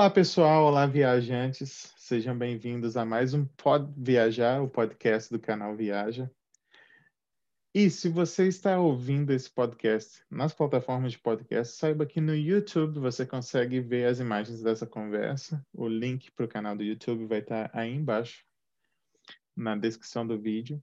Olá, pessoal. Olá, viajantes. Sejam bem-vindos a mais um Pod Viajar, o podcast do canal Viaja. E se você está ouvindo esse podcast nas plataformas de podcast, saiba que no YouTube você consegue ver as imagens dessa conversa. O link para o canal do YouTube vai estar aí embaixo, na descrição do vídeo.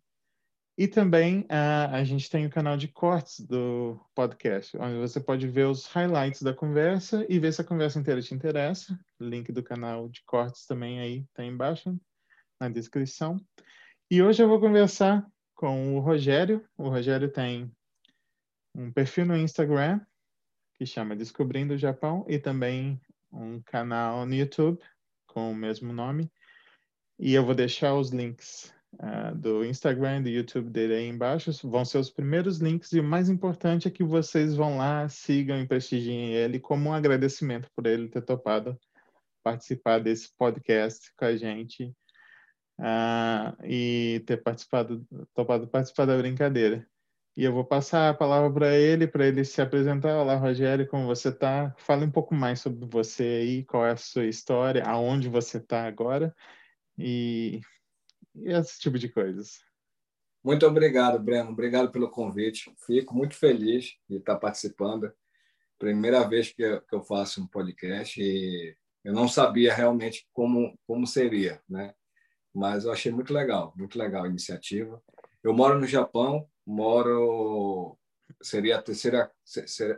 E também uh, a gente tem o canal de cortes do podcast, onde você pode ver os highlights da conversa e ver se a conversa inteira te interessa. Link do canal de cortes também aí está embaixo na descrição. E hoje eu vou conversar com o Rogério. O Rogério tem um perfil no Instagram que chama Descobrindo o Japão e também um canal no YouTube com o mesmo nome. E eu vou deixar os links uh, do Instagram, do YouTube dele aí embaixo, vão ser os primeiros links e o mais importante é que vocês vão lá, sigam e prestigiem ele como um agradecimento por ele ter topado participar desse podcast com a gente uh, e ter participado, topado participar da brincadeira. E eu vou passar a palavra para ele, para ele se apresentar. Olá, Rogério, como você está? Fale um pouco mais sobre você aí, qual é a sua história, aonde você está agora. E e esse tipo de coisas. Muito obrigado, Breno. Obrigado pelo convite. Fico muito feliz de estar participando. Primeira vez que eu, faço um podcast e eu não sabia realmente como, como seria, né? Mas eu achei muito legal, muito legal a iniciativa. Eu moro no Japão, moro seria a terceira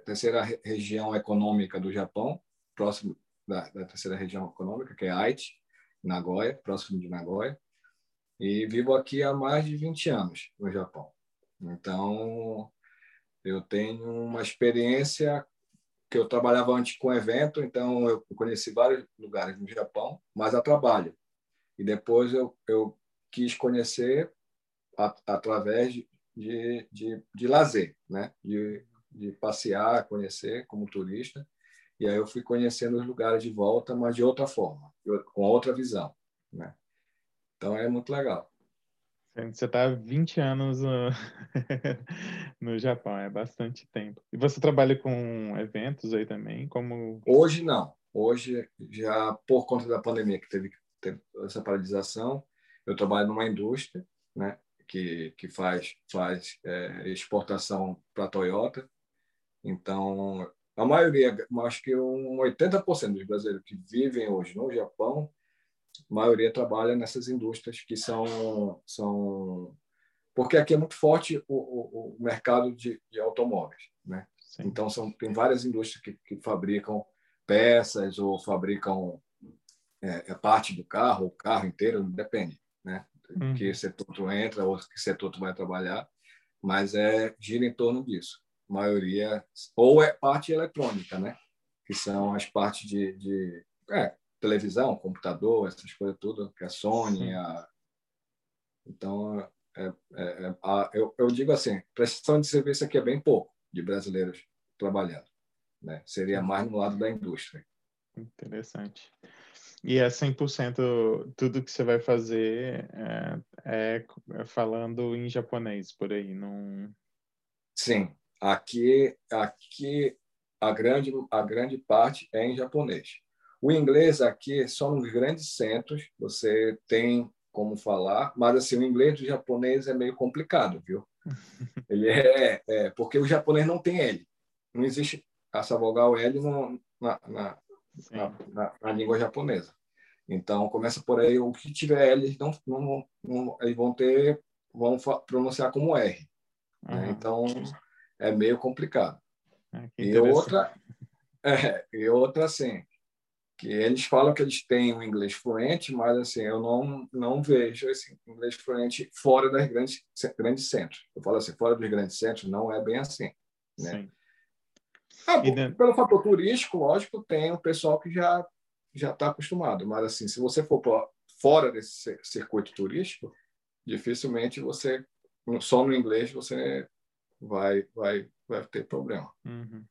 terceira região econômica do Japão, próximo da, da terceira região econômica, que é Aichi, Nagoya, próximo de Nagoya e vivo aqui há mais de 20 anos no Japão. Então, eu tenho uma experiência que eu trabalhava antes com evento, então eu conheci vários lugares no Japão, mas a trabalho. E depois eu, eu quis conhecer a, através de, de, de, de lazer, né? de, de passear, conhecer como turista. E aí eu fui conhecendo os lugares de volta, mas de outra forma, com outra visão. Né? Então é muito legal. Você está há 20 anos no... no Japão, é bastante tempo. E você trabalha com eventos aí também? Como... Hoje não. Hoje, já por conta da pandemia, que teve, teve essa paralisação, eu trabalho numa indústria né, que, que faz, faz é, exportação para a Toyota. Então, a maioria, acho que um 80% dos brasileiros que vivem hoje no Japão a maioria trabalha nessas indústrias que são são porque aqui é muito forte o, o, o mercado de, de, automóveis, né? Sim. Então são tem várias indústrias que, que fabricam peças ou fabricam é, é parte do carro, o carro inteiro, depende, né? Hum. Que setor tu entra ou que setor tu vai trabalhar, mas é gira em torno disso. A maioria ou é parte eletrônica, né? Que são as partes de, de é, televisão, computador, essas coisas tudo, que é a Sony. A... Então, é, é, é, a, eu, eu digo assim, prestação de serviço aqui é bem pouco de brasileiros trabalhando. Né? Seria mais no lado da indústria. Interessante. E é 100% tudo que você vai fazer é, é, falando em japonês por aí, não... Sim, aqui, aqui a grande, a grande parte é em japonês. O inglês aqui, só nos grandes centros, você tem como falar, mas assim, o inglês do japonês é meio complicado, viu? Ele é, é porque o japonês não tem L. Não existe essa vogal L no, na, na, na, na, língua japonesa. Então, começa por aí, o que tiver L, não, não, não, eles vão ter, vão pronunciar como R. Uhum. Né? Então, é meio complicado. Ah, e outra, é, e outra assim, que eles falam que eles têm um inglês fluente, mas assim eu não não vejo esse inglês fluente fora das grandes grandes centros. Eu falo assim, fora dos grandes centros não é bem assim, né? Ah, pelo fator turístico, lógico, tem o pessoal que já já está acostumado, mas assim, se você for fora desse circuito turístico, dificilmente você só no inglês você vai vai vai ter problema. Uhum.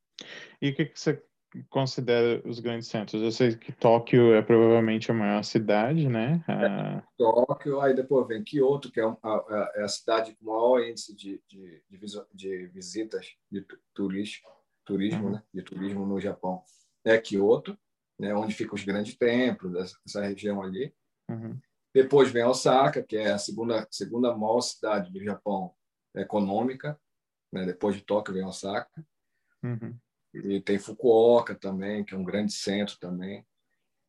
E o que, que você considera os grandes centros? Eu sei que Tóquio é provavelmente a maior cidade, né? É, Tóquio, aí depois vem Kyoto, que é a, é a cidade com maior índice de, de, de, de visitas de turismo, turismo uhum. né? de turismo no Japão. É Kyoto. né, onde ficam os grandes templos, essa região ali. Uhum. Depois vem Osaka, que é a segunda, segunda maior cidade do Japão econômica. Né? Depois de Tóquio vem Osaka. Uhum. E tem Fukuoka também, que é um grande centro também.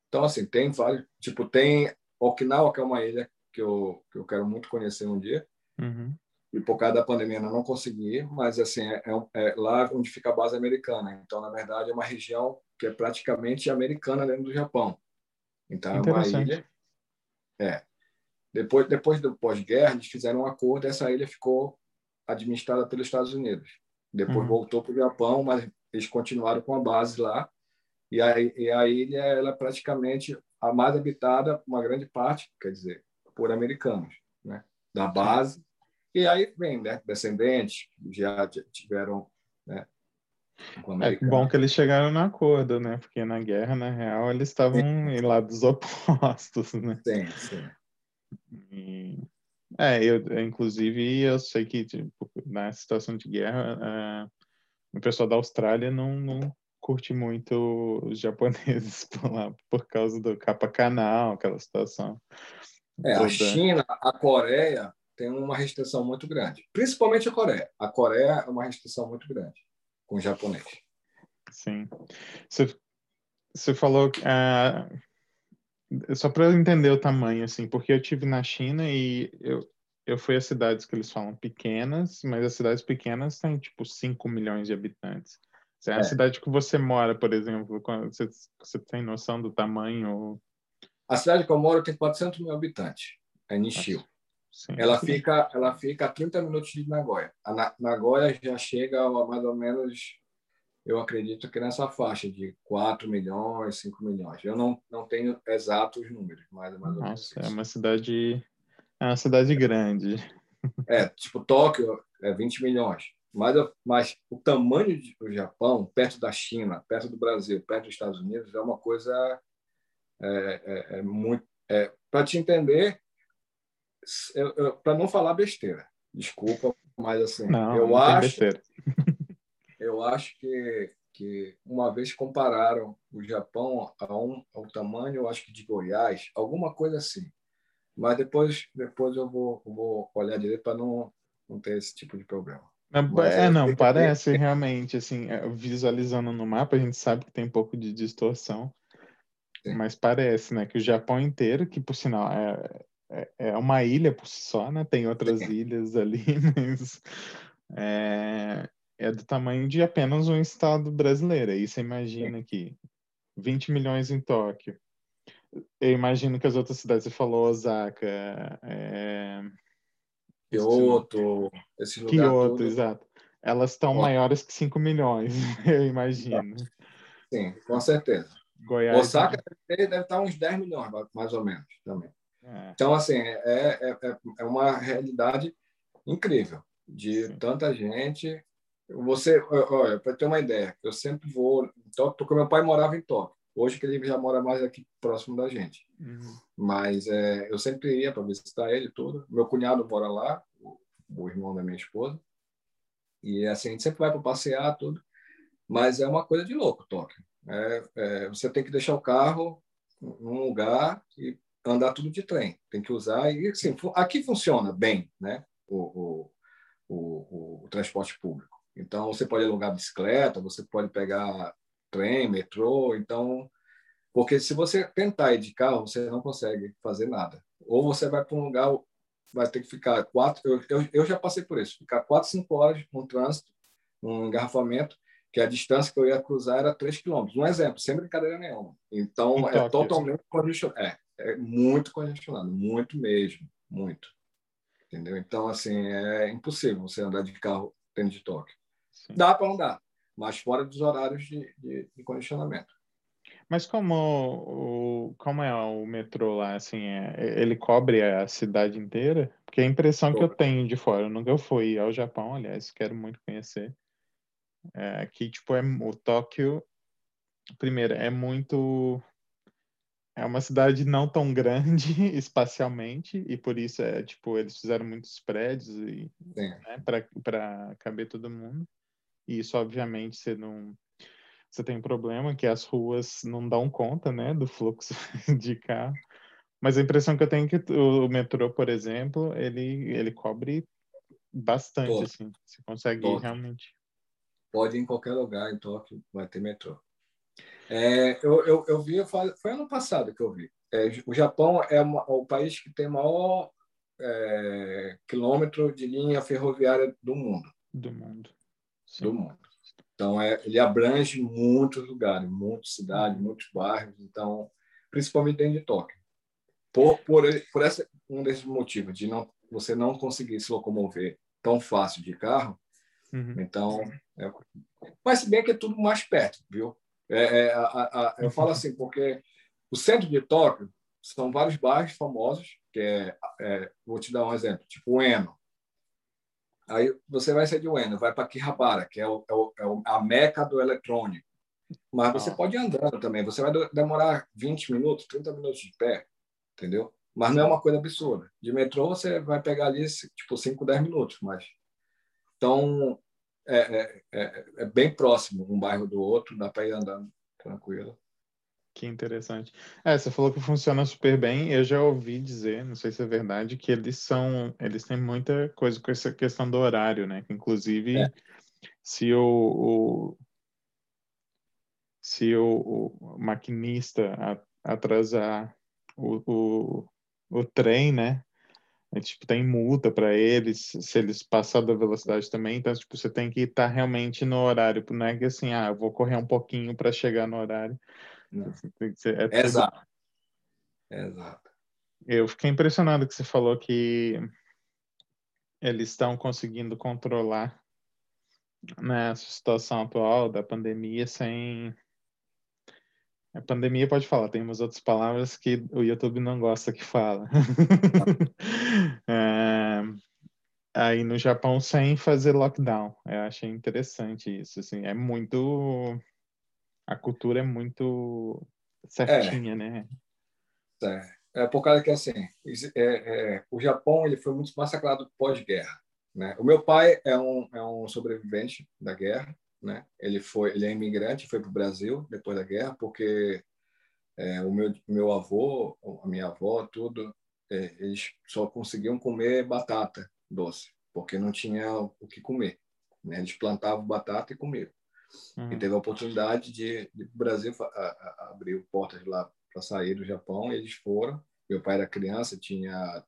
Então, assim, tem vários. Tipo, tem Okinawa, que é uma ilha que eu, que eu quero muito conhecer um dia. Uhum. E por causa da pandemia eu não consegui, mas assim é, é, é, lá onde fica a base americana. Então, na verdade, é uma região que é praticamente americana dentro do Japão. Então, é uma ilha. É. Depois, depois do pós-guerra, eles fizeram um acordo. Essa ilha ficou administrada pelos Estados Unidos. Depois uhum. voltou para o Japão, mas eles continuaram com a base lá. E a, e a ilha ela é praticamente a mais habitada, uma grande parte, quer dizer, por americanos, né? Da base. E aí vem né? descendentes já tiveram, né? É bom que eles chegaram no acordo, né? Porque na guerra, na real, eles estavam em lados opostos, né? Sim, sim. E... É, eu, inclusive, eu sei que tipo, na situação de guerra, uh, o pessoal da Austrália não, não curte muito os japoneses por lá, por causa do capa canal, aquela situação. É, toda. a China, a Coreia tem uma restrição muito grande, principalmente a Coreia. A Coreia é uma restrição muito grande com o japonês. Sim. Você, você falou que uh, só para eu entender o tamanho, assim, porque eu tive na China e eu, eu fui a cidades que eles falam pequenas, mas as cidades pequenas têm tipo 5 milhões de habitantes. Se é a cidade que você mora, por exemplo, você, você tem noção do tamanho? A cidade que eu moro tem 400 mil habitantes, é Nishio. Sim, ela, sim. Fica, ela fica a 30 minutos de Nagoya. A Nagoya já chega a mais ou menos eu acredito que nessa faixa de 4 milhões, 5 milhões. Eu não, não tenho exatos números, mas é mais ou menos Nossa, é uma cidade é uma cidade grande. É, tipo Tóquio é 20 milhões. Mas, mas o tamanho do Japão, perto da China, perto do Brasil, perto dos Estados Unidos, é uma coisa é, é, é muito. É, para te entender, para não falar besteira, desculpa, mas assim, não, eu não acho eu acho que, que uma vez compararam o Japão a um, ao tamanho, eu acho que de Goiás, alguma coisa assim. Mas depois, depois eu vou, vou olhar direito para não, não ter esse tipo de problema. Mas, é, não, parece realmente, assim, é, visualizando no mapa, a gente sabe que tem um pouco de distorção, Sim. mas parece, né, que o Japão inteiro, que por sinal é, é, é uma ilha por si só, né, tem outras Sim. ilhas ali, mas é, é do tamanho de apenas um estado brasileiro. Aí você imagina que 20 milhões em Tóquio. Eu imagino que as outras cidades, você falou Osaka, é... Kyoto, esse lugar Kyoto, todo. exato. Elas estão maiores que 5 milhões, eu imagino. Sim, com certeza. Goiás. Osaka deve, deve estar uns 10 milhões, mais ou menos, também. É. Então, assim, é, é, é, é uma realidade incrível de Sim. tanta gente você, olha, para ter uma ideia, eu sempre vou em Tóquio, porque meu pai morava em Tóquio. Hoje que ele já mora mais aqui próximo da gente. Uhum. Mas é, eu sempre ia para visitar ele tudo. Meu cunhado mora lá, o, o, irmão da minha esposa. E assim, a gente sempre vai para passear tudo. Mas é uma coisa de louco, Tóquio. É, é, você tem que deixar o carro num lugar e andar tudo de trem. Tem que usar. E assim, aqui funciona bem, né? o, o, o, o transporte público. Então, você pode alugar bicicleta, você pode pegar trem, metrô. Então, porque se você tentar ir de carro, você não consegue fazer nada. Ou você vai para um lugar, vai ter que ficar quatro. Eu, eu, eu já passei por isso, ficar quatro, cinco horas no trânsito, num engarrafamento, que a distância que eu ia cruzar era 3 quilômetros. Um exemplo, sem brincadeira nenhuma. Então, é totalmente congestionado. É, é muito congestionado, muito mesmo, muito. Entendeu? Então, assim, é impossível você andar de carro dentro de Tóquio. Sim. Dá para andar, mas fora dos horários de, de, de condicionamento. Mas como o, como é o metrô lá, assim, é, ele cobre a cidade inteira? Porque a impressão que eu tenho de fora, eu nunca fui ao Japão, aliás, quero muito conhecer, é que, tipo, é, o Tóquio, primeiro, é muito... É uma cidade não tão grande espacialmente, e por isso, é, tipo, eles fizeram muitos prédios e, né, para caber todo mundo. E isso, obviamente, você não. você tem um problema que as ruas não dão conta, né, do fluxo de carro. Mas a impressão que eu tenho é que o metrô, por exemplo, ele, ele cobre bastante, assim. Você consegue realmente. Pode ir em qualquer lugar em Tóquio, vai ter metrô. É, eu, eu, eu vi, foi ano passado que eu vi. É, o Japão é uma, o país que tem maior é, quilômetro de linha ferroviária do mundo. Do mundo. Sim. Do mundo. Então, é, ele abrange muitos lugares, muitas cidades, uhum. muitos bairros. Então, principalmente dentro de Tóquio. Por, por, por essa, um desses motivos, de não, você não conseguir se locomover tão fácil de carro. Uhum. Então, é, mas se bem que é tudo mais perto, viu? É, é, a, a, eu falo assim, porque o centro de Tóquio são vários bairros famosos, que é, é vou te dar um exemplo, tipo o Eno. Aí você vai sair de Ueno, vai para Kihabara, que é, o, é, o, é, a meca do eletrônico. Mas você ah. pode ir andando também. Você vai demorar 20 minutos, 30 minutos de pé, entendeu? Mas não é uma coisa absurda. De metrô você vai pegar ali tipo 5, 10 minutos, mas então é, é, é, é bem próximo um bairro do outro, dá para ir andando tranquilo. Que interessante. É, você falou que funciona super bem. Eu já ouvi dizer, não sei se é verdade, que eles são, eles têm muita coisa com essa questão do horário, né? Inclusive, é. se o, o se o, o, maquinista atrasar o, o, o trem, né? É, tipo, tem multa para eles se eles passar da velocidade também. Então, tipo, você tem que estar realmente no horário. Não é que assim, ah, eu vou correr um pouquinho para chegar no horário. É Exato. Exato. Eu fiquei impressionado que você falou que eles estão conseguindo controlar né, a situação atual da pandemia sem. A pandemia pode falar, tem umas outras palavras que o YouTube não gosta que fala. é, aí no Japão sem fazer lockdown. Eu achei interessante isso. Assim, é muito a cultura é muito certinha, é. né? É, é por causa que assim, é, é, o Japão ele foi muito massacrado pós-guerra. Né? O meu pai é um, é um sobrevivente da guerra, né? Ele foi, ele é imigrante, foi para o Brasil depois da guerra, porque é, o meu meu avô, a minha avó, tudo, é, eles só conseguiam comer batata doce, porque não tinha o que comer. Né? Eles plantavam batata e comiam. Uhum. E teve a oportunidade de, de o Brasil a, a, abriu portas lá para sair do Japão. eles foram. Meu pai era criança, tinha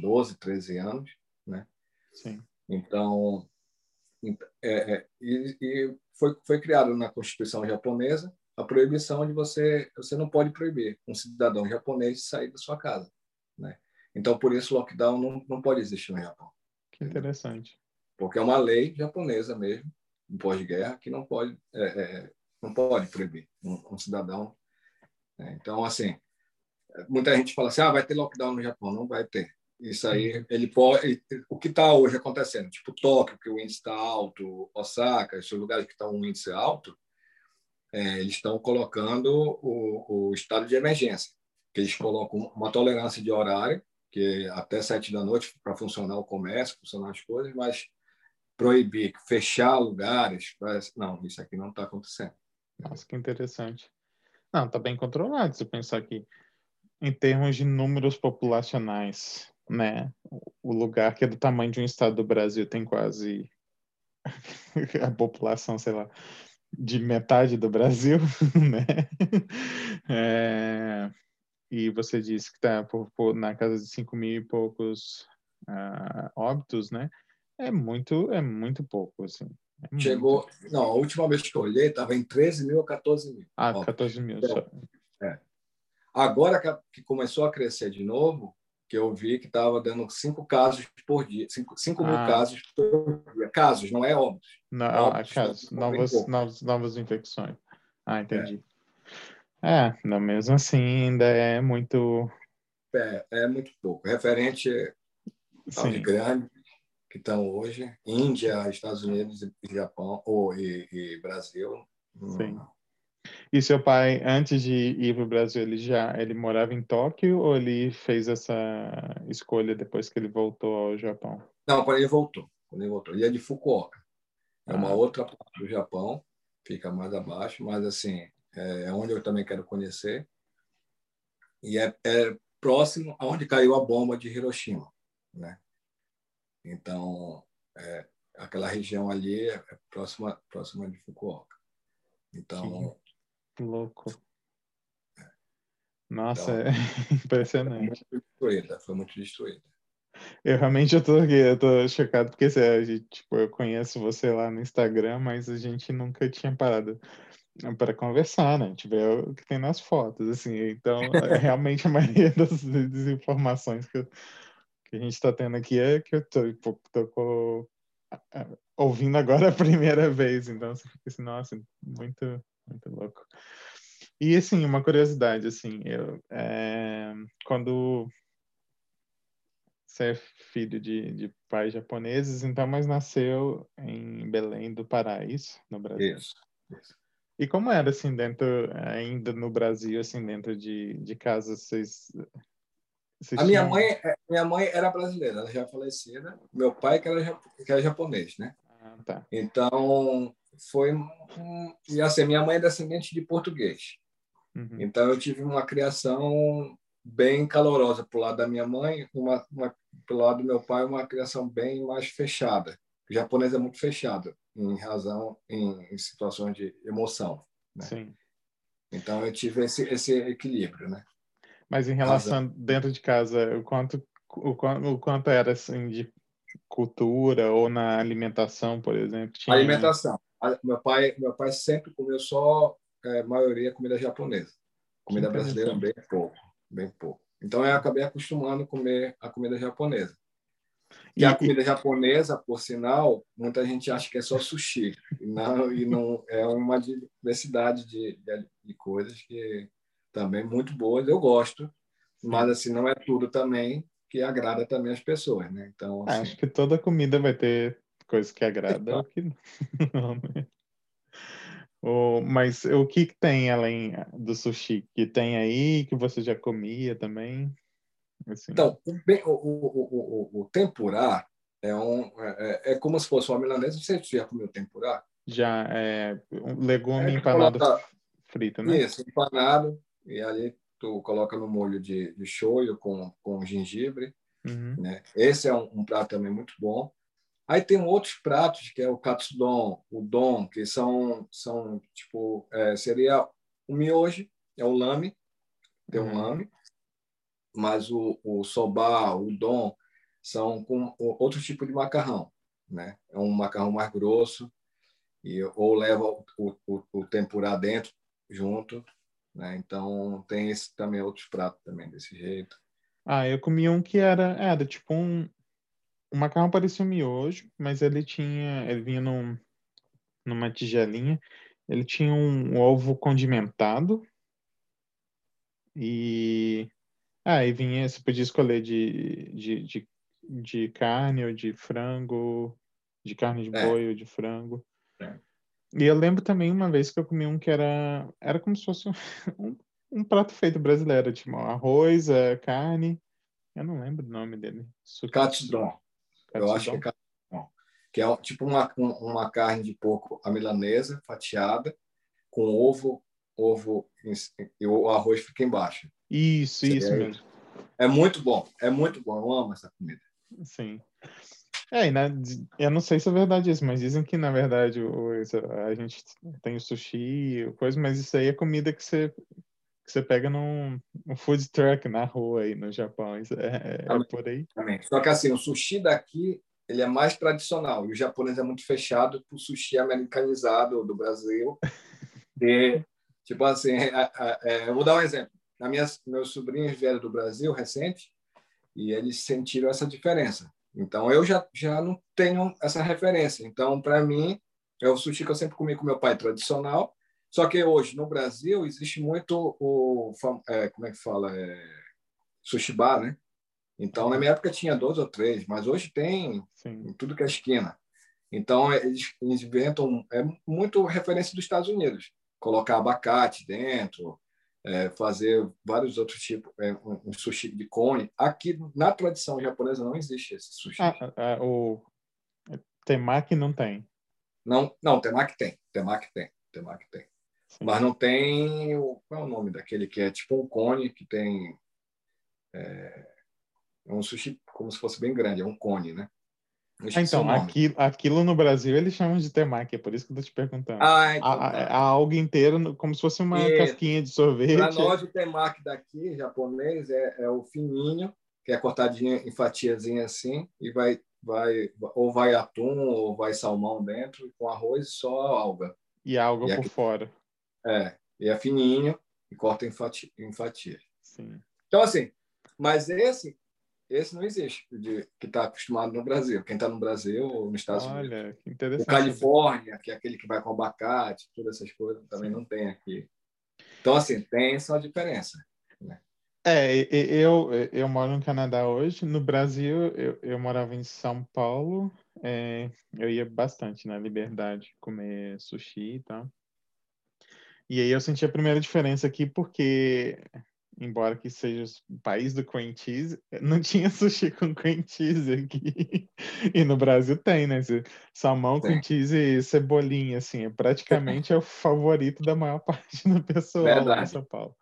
12, 13 anos, né? Sim. Então, é, é, e, e foi, foi criado na Constituição japonesa a proibição de você você não pode proibir um cidadão japonês sair da sua casa, né? Então por isso lockdown não, não pode existir no Japão. Que interessante. Porque é uma lei japonesa mesmo pós-guerra que não pode é, é, não pode proibir um, um cidadão. É, então, assim, muita gente fala assim, ah, vai ter lockdown no Japão, não vai ter. Isso aí, ele pode. O que está hoje acontecendo, tipo Tóquio, que o índice está alto, Osaka, esses lugares que estão um índice alto, é, eles estão colocando o, o, estado de emergência, que eles colocam uma tolerância de horário, que é até sete da noite para funcionar o comércio, funcionar as coisas, mas proibir, fechar lugares. Não, isso aqui não está acontecendo. Nossa, que interessante. Não, está bem controlado se pensar que, em termos de números populacionais, né, o lugar que é do tamanho de um estado do Brasil tem quase a população, sei lá, de metade do Brasil, né? É, e você disse que está na casa de 5 mil e poucos uh, óbitos, né? É muito, é muito pouco, assim. É Chegou. Muito. Não, a última vez que eu olhei estava em 13 mil a 14 mil. Ah, Ó, 14 mil. Só. É. Agora que, começou a crescer de novo, que eu vi que estava dando cinco casos por dia, 5, cinco mil ah. casos por dia. Casos, não é óbitos. Não, ah, óbitos, casos, novas, novas, novas infecções. Ah, entendi. É, é não, mesmo assim ainda é muito. É, é muito pouco. Referente ao de grande, que estão hoje, Índia, Estados Unidos e Japão, ou e, e Brasil. Sim. E seu pai, antes de ir para o Brasil, ele já ele morava em Tóquio ou ele fez essa escolha depois que ele voltou ao Japão? Não, quando ele voltou. Quando ele voltou, ele é de Fukuoka. É uma ah. outra parte do Japão. fica mais abaixo, mas assim é, é onde eu também quero conhecer e é, é próximo aonde caiu a bomba de Hiroshima, né? Então é, aquela região ali é próxima próxima de Fukuoka. Então que louco. Nossa, então, é impressionante. Foi muito destruída, foi muito destruída. Eu realmente eu tô aqui, eu tô chocado porque assim, a gente, tipo, eu conheço você lá no Instagram, mas a gente nunca tinha parado para conversar, né? Gente vê o que tem nas fotos, assim. Então, é, realmente a maioria das, das informações que, eu, que, a gente está tendo aqui é que eu tô, tô, ouvindo agora a primeira vez. Então, você fica assim, nossa, muito, muito louco. E, assim, uma curiosidade, assim, eu, é, quando você é filho de, de pais japoneses, então, mas nasceu em Belém do Pará, isso? No Brasil? Isso, isso. E como era, assim, dentro, ainda no Brasil, assim, dentro de, de casa, vocês... a minha mãe, é, minha mãe era brasileira, ela já falecida. Meu pai que era, que era japonês, né? Ah, tá. Então, foi... E assim, minha mãe é descendente de português. Uhum. Então, eu tive uma criação bem calorosa pro lado da minha mãe, uma, uma pelo lado do meu pai, uma criação bem mais fechada. O japonês é muito fechado em razão em, em situações de emoção. Né? Sim. Então eu tive esse, esse equilíbrio, né? Mas em relação razão. dentro de casa, o quanto o, o quanto era assim de cultura ou na alimentação, por exemplo? Tinha... Alimentação. Meu pai, meu pai sempre comeu só é, maioria comida japonesa. Comida brasileira bem pouco, bem pouco. Então eu acabei acostumando a comer a comida japonesa. E, e a comida japonesa, por sinal, muita gente acha que é só sushi. E não, e não é uma diversidade de, de, de coisas que também muito boas, eu gosto, mas assim não é tudo também que agrada também as pessoas, né? Então, assim... acho que toda comida vai ter coisas que agradam ou que não, né? O, mas o que, que tem além do sushi? Que tem aí, que você já comia também? Assim. Então, o, o, o, o, tempurá é, um, é, é, é, como se fosse uma milanesa. Você já comeu tempurá? Já, é um legume é, empanado coloca, frito, né? Isso, empanado. E ali tu coloca no molho de, de shoyu com, com gengibre. Uhum. Né? Esse é um, um, prato também muito bom. Aí tem outros pratos, que é o katsudon, o don, que são, são tipo, é, seria o miojo, é o lame, tem um uhum. lame, mas o, o soba, o dom, são com outro tipo de macarrão. Né? É um macarrão mais grosso, e, ou leva o, o, o tempurá dentro, junto. Né? Então, tem esse, também outros pratos também desse jeito. Ah, eu comi um que era, era tipo um, o macarrão parecia um miojo, mas ele tinha, ele vinha num, numa tigelinha, ele tinha um ovo condimentado e ah, e vinha, você podia escolher de, de, de, de carne ou de frango, de carne de é. boi ou de frango. É. E eu lembro também uma vez que eu comi um que era, era como se fosse um, um prato feito brasileiro, tipo arroz, é, carne, eu não lembro o nome dele. Katsudon. Eu acho que é katsudon. Que é tipo uma, uma carne de porco a milanesa, fatiada, com ovo, ovo e o arroz fica embaixo. Isso, Você isso é, mesmo. É muito bom, é muito bom. Eu amo essa comida. Sim. É, né, eu não sei se é verdade isso, mas dizem que, na verdade, o, a gente tem o sushi, coisa, mas isso aí é comida que você, que você pega num, num food truck na rua aí no Japão. Isso é, é por aí. Também. Só que assim, o sushi daqui ele é mais tradicional e o japonês é muito fechado para o sushi americanizado do Brasil. e, tipo assim, é, é, é, eu vou dar um exemplo minhas, meus sobrinhos vieram do Brasil recente e eles sentiram essa diferença. Então, eu já, já não tenho essa referência. Então, para mim, é o sushi que eu sempre comi com meu pai tradicional. Só que hoje, no Brasil, existe muito o... É, como é que fala? É, sushi bar, né? Então, na minha época tinha dois ou três, mas hoje tem Sim. em tudo que é esquina. Então, eles, eles inventam... É muito referência dos Estados Unidos. Colocar abacate dentro, é, fazer vários outros tipos, é, um, sushi de cone. Aqui, na tradição japonesa, não existe esse sushi. Ah, ah, o temaki não tem? Não, não, temaki tem. Temaki tem. temaki tem. Sim. Mas não tem. O, qual é o nome daquele que é tipo um cone que tem. É, é um sushi como se fosse bem grande, é um cone, né? Ah, então, aquilo, aquilo no Brasil eles chamam de temaki, é por isso que eu tô te perguntando. Ah, então, a, tá. a, algo inteiro, como se fosse uma e, casquinha de sorvete. Para nós, o temaki daqui, japonês, é, é, o fininho, que é cortadinho em fatiazinha assim, e vai, vai ou vai atum ou vai salmão dentro, com arroz só alga. E alga e por aqui, fora. É, e é fininho e corta em, fatia, em fatias. Sim. Então, assim, mas esse esse não existe, de, que está acostumado no Brasil. Quem está no Brasil ou nos Estados Olha, Unidos. Olha, que interessante. O Califórnia, que é aquele que vai com abacate, todas essas coisas, também Sim. não tem aqui. Então, assim, tem essa diferença. Né? É, eu, eu moro no Canadá hoje. No Brasil, eu, eu morava em São Paulo. É, eu ia bastante na Liberdade comer sushi e tal. E aí eu senti a primeira diferença aqui porque embora que seja o país do cream cheese, não tinha sushi com cream cheese aqui. E no Brasil tem, né? Salmão, cream cheese e cebolinha, assim, é praticamente é o favorito da maior parte do pessoal Verdade. em São Paulo.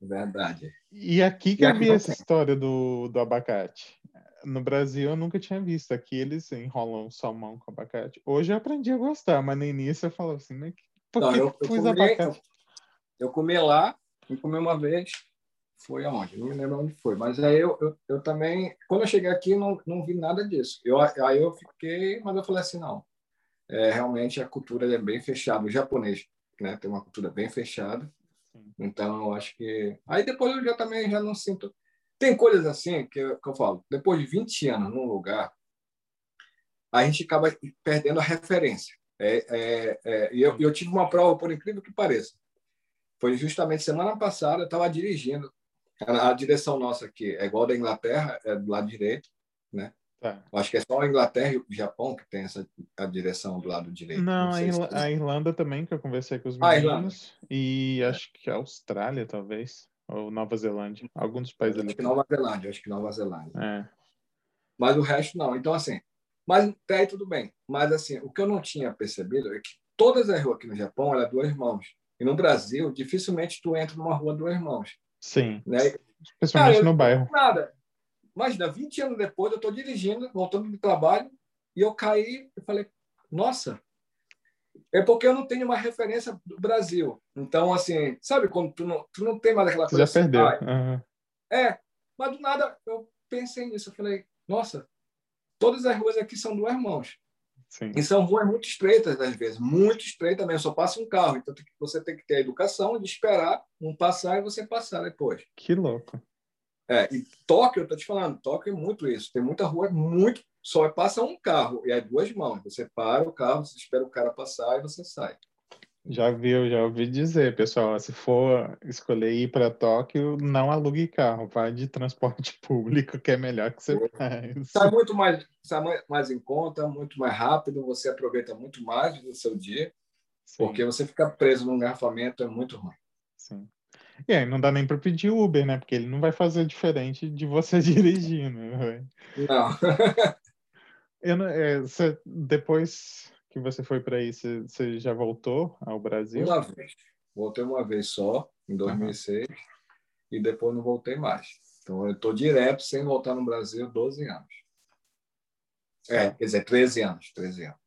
Verdade. E aqui que e eu vi essa tem. história do, do abacate. No Brasil eu nunca tinha visto. Aqui eles enrolam salmão com abacate. Hoje eu aprendi a gostar, mas no início eu falava assim, mas por não, que eu, eu comi, abacate? Eu, eu comi lá, eu comi uma vez, foi aonde? Não me lembro onde foi. Mas aí eu, eu, eu, também, quando eu cheguei aqui, não, não vi nada disso. Eu, aí eu fiquei, mas eu falei assim, não. É, realmente a cultura é bem fechada. O japonês né, tem uma cultura bem fechada. Então, eu acho que... Aí depois eu já também já não sinto... Tem coisas assim que eu, que eu falo, depois de 20 anos num lugar, a gente acaba perdendo a referência. É, é, é, e eu, eu tive uma prova, por incrível que pareça. Foi justamente semana passada, eu estava dirigindo a, direção nossa aqui é igual da Inglaterra, é do lado direito, né? Tá. Acho que é só a Inglaterra e o Japão que tem essa a direção do lado direito. Não, Não a, a, Irlanda também, que eu conversei com os meninos. Ah, e acho que a Austrália, talvez. Ou Nova Zelândia. Alguns países ali. Acho que Nova Zelândia, acho que Nova Zelândia. É. Mas o resto não. Então, assim, mas até aí tudo bem. Mas, assim, o que eu não tinha percebido é que todas as ruas aqui no Japão eram duas mãos. E no Brasil, dificilmente tu entra numa rua duas mãos. Sim. Né? Especialmente Cara, no bairro. Nada. Imagina, 20 anos depois, eu estou dirigindo, voltando do trabalho, e eu caí e falei, nossa, é porque eu não tenho uma referência do Brasil. Então, assim, sabe quando tu não, tu não tem mais aquela coisa. Já assim, perdeu. Uhum. É, mas do nada eu pensei nisso. Eu falei, nossa, todas as ruas aqui são duas mãos. Sim. E são ruas muito estreitas, às vezes, muito estreitas mesmo, só passa um carro. Então você tem que ter a educação de esperar um passar e você passar depois. Que louco. É, e Tóquio, eu tô te falando, Tóquio é muito isso. Tem muita rua, muito. Só passa um carro e é duas mãos. Você para o carro, você espera o cara passar e você sai. Já viu, já ouvi dizer, pessoal, se for escolher ir para Tóquio, não alugue carro, vai de transporte público, que é melhor que você faz. Sai muito mais, sai mais em conta, muito mais rápido, você aproveita muito mais do seu dia, Sim. porque você ficar preso num engarrafamento é muito ruim. Sim. E aí não dá nem para pedir Uber, né? Porque ele não vai fazer diferente de você dirigindo. Né? Não. Eu não é, depois que você foi para aí, você, você, já voltou ao Brasil? Uma vez. Voltei uma vez só, em 2006, uhum. e depois não voltei mais. Então, eu estou direto, sem voltar no Brasil, 12 anos. É, quer dizer, 13 anos. 13 anos.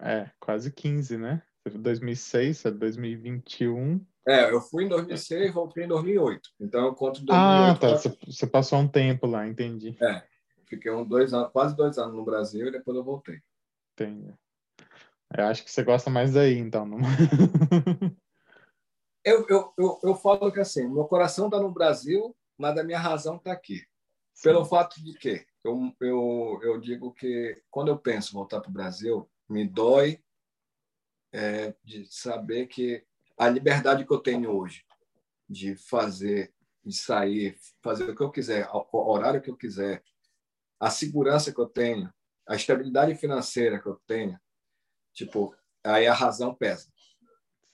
É, quase 15, né? 2006, é 2021. É, eu fui em 2006 e voltei em 2008. Então, eu conto 2008. Ah, tá. Você, você passou um tempo lá, entendi. É, Fiquei um, dois anos, quase dois anos no Brasil e depois eu voltei. Entendi. Eu acho que você gosta mais daí, então. Não... eu, eu, eu, eu falo que assim, meu coração está no Brasil, mas a minha razão está aqui. Sim. Pelo fato de que eu, eu, eu digo que quando eu penso voltar para o Brasil, me dói é, de saber que a liberdade que eu tenho hoje de fazer, de sair, fazer o que eu quiser, o horário que eu quiser, a segurança que eu tenho, a estabilidade financeira que eu tenho, tipo, aí a razão pesa. Sim.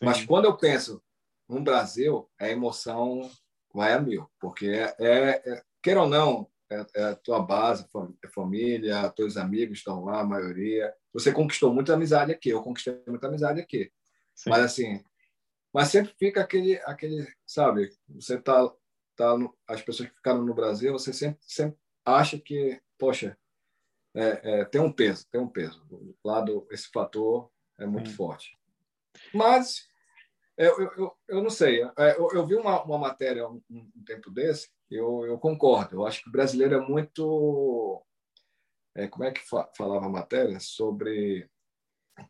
Mas quando eu penso no Brasil, a emoção vai a mil, porque é, é, é queira ou não, é, é, a tua base, é família, teus amigos estão lá, a maioria. você conquistou muita amizade aqui, eu conquistei muita amizade aqui. Sim. Mas assim, mas sempre fica aquele, aquele, sabe? Você tá, tá no, as pessoas que ficaram no Brasil, você sempre, sempre acha que, poxa, é, é, tem um peso, tem um peso. Lado, esse fator é muito hum. forte. Mas eu, eu, eu não sei. É, eu, eu vi uma, uma matéria um, um tempo desse, eu, eu concordo. Eu acho que o brasileiro é muito. É, como é que fa falava a matéria? Sobre.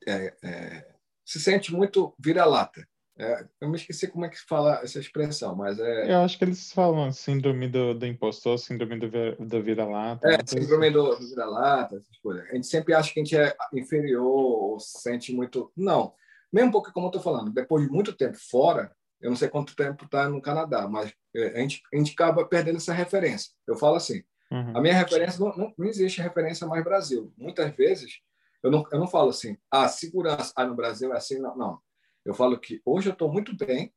É, é, se sente muito vira-lata. É, eu me esqueci como é que fala essa expressão, mas é. Eu acho que eles falam síndrome do, do impostor, síndrome do, do vira-lata. É, síndrome assim. do, do vira-lata, essas coisas. A gente sempre acha que a gente é inferior ou se sente muito. Não. Mesmo porque, como eu estou falando, depois de muito tempo fora, eu não sei quanto tempo está no Canadá, mas é, a gente, a gente acaba perdendo essa referência. Eu falo assim: uhum. a minha referência não, não, não existe referência mais Brasil. Muitas vezes eu não, eu não falo assim, ah, segurança, ah, no Brasil é assim, não. não eu falo que hoje eu estou muito bem,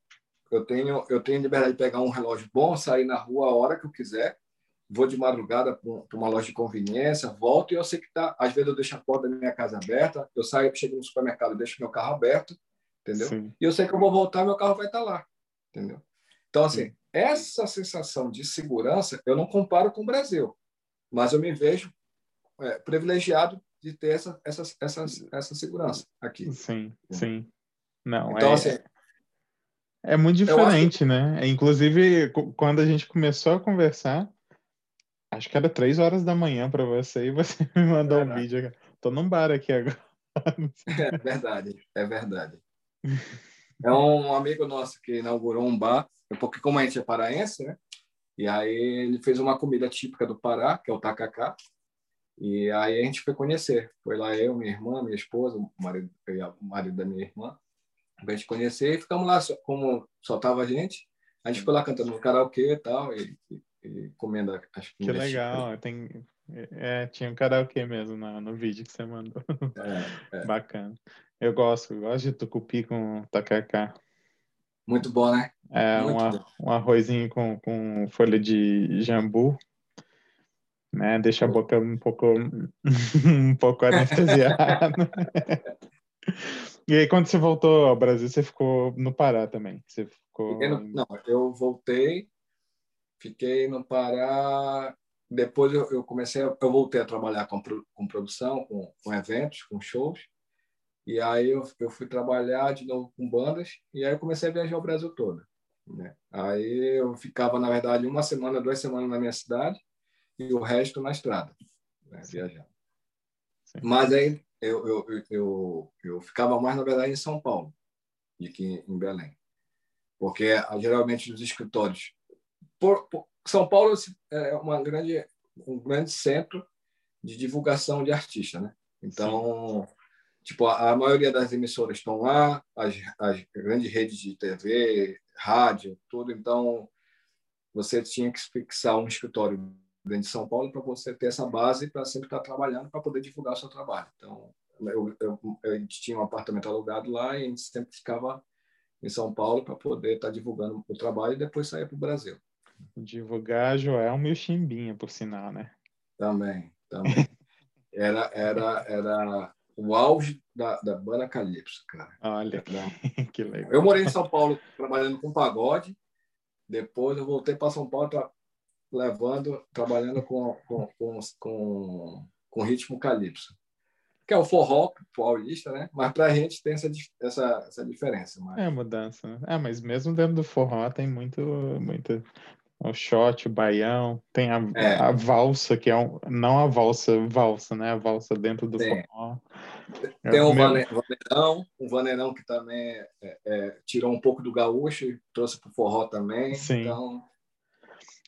eu tenho eu tenho liberdade de pegar um relógio bom, sair na rua a hora que eu quiser, vou de madrugada para uma loja de conveniência, volto e eu sei que tá. Às vezes eu deixo a porta da minha casa aberta, eu saio, chego no supermercado, deixo meu carro aberto, entendeu? Sim. E eu sei que eu vou voltar, meu carro vai estar tá lá, entendeu? Então assim, essa sensação de segurança eu não comparo com o Brasil, mas eu me vejo é, privilegiado de ter essa, essa, essa, essa segurança aqui. Sim, sim. Não, então, é, assim, é muito diferente, que... né? Inclusive, quando a gente começou a conversar, acho que era três horas da manhã para você e você me mandou é um vídeo. Tô num bar aqui agora. É verdade, é verdade. É um amigo nosso que inaugurou um bar, porque como a gente é paraense, né? E aí ele fez uma comida típica do Pará, que é o tacacá. E aí a gente foi conhecer. Foi lá eu, minha irmã, minha esposa, o marido, o marido da minha irmã pra gente conhecer. E ficamos lá, como só tava a gente, a gente foi lá cantando no karaokê e tal, e, e, e comendo as Que legal, tem, é, tinha um karaokê mesmo no, no vídeo que você mandou. É, é. Bacana. Eu gosto, eu gosto de tucupi com tacacá. Muito bom, né? É, um, bom. um arrozinho com, com folha de jambu, né? Deixa a boca um pouco, um pouco anestesiada. E aí, quando você voltou ao Brasil, você ficou no Pará também? Você ficou... No, não, eu voltei, fiquei no Pará. Depois eu, eu, comecei, eu voltei a trabalhar com, com produção, com, com eventos, com shows. E aí eu, eu fui trabalhar de novo com bandas e aí eu comecei a viajar o Brasil todo. Né? Aí eu ficava, na verdade, uma semana, duas semanas na minha cidade e o resto na estrada, né? viajando. Mas aí eu, eu, eu, eu ficava mais, na verdade, em São Paulo do que em Belém. Porque, geralmente, os escritórios... Por, por, São Paulo é uma grande, um grande centro de divulgação de artista, né? Então, tipo, a, a, maioria das emissoras estão lá, as, as grandes redes de TV, rádio, tudo. Então, você tinha que fixar um escritório de São Paulo para você ter essa base para sempre estar trabalhando para poder divulgar o seu trabalho. Então, eu, eu, a gente tinha um apartamento alugado lá e a gente sempre ficava em São Paulo para poder estar divulgando o trabalho e depois sair para o Brasil. Divulgar Joelma e o Chimbinha, por sinal, né? Também, também. Era, era, era o auge da, da banda Calypso, cara. Olha, que legal. Eu morei em São Paulo trabalhando com pagode, depois eu voltei para São Paulo levando, trabalhando com, com, com, com, com ritmo calypso. Que é o forró paulista, né? Mas para a gente tem essa, essa, essa diferença. Mas... É mudança. Né? É, mas mesmo dentro do forró tem muito, muito o shot, o baião, tem a, é. a valsa, que é um, não a valsa, valsa, né? A valsa dentro do tem. forró. Tem o meu... vaneirão, um vaneirão que também é, é, tirou um pouco do gaúcho e trouxe para o forró também. Sim. Então,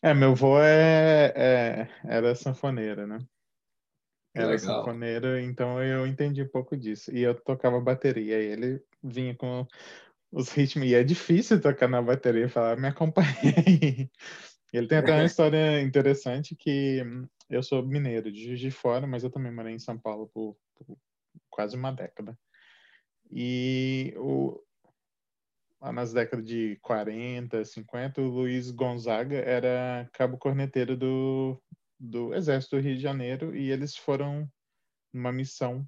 é, meu avô é, é, era sanfoneiro, né? Era Legal. sanfoneiro, então eu entendi um pouco disso. E eu tocava bateria, e ele vinha com os ritmos, e é difícil tocar na bateria e falar, me acompanhe Ele tem até uma história interessante que eu sou mineiro, de Juiz de Fora, mas eu também morei em São Paulo por, por quase uma década. E o, lá nas décadas de 40, 50, o Luiz Gonzaga era cabo corneteiro do, do Exército do Rio de Janeiro e eles foram numa missão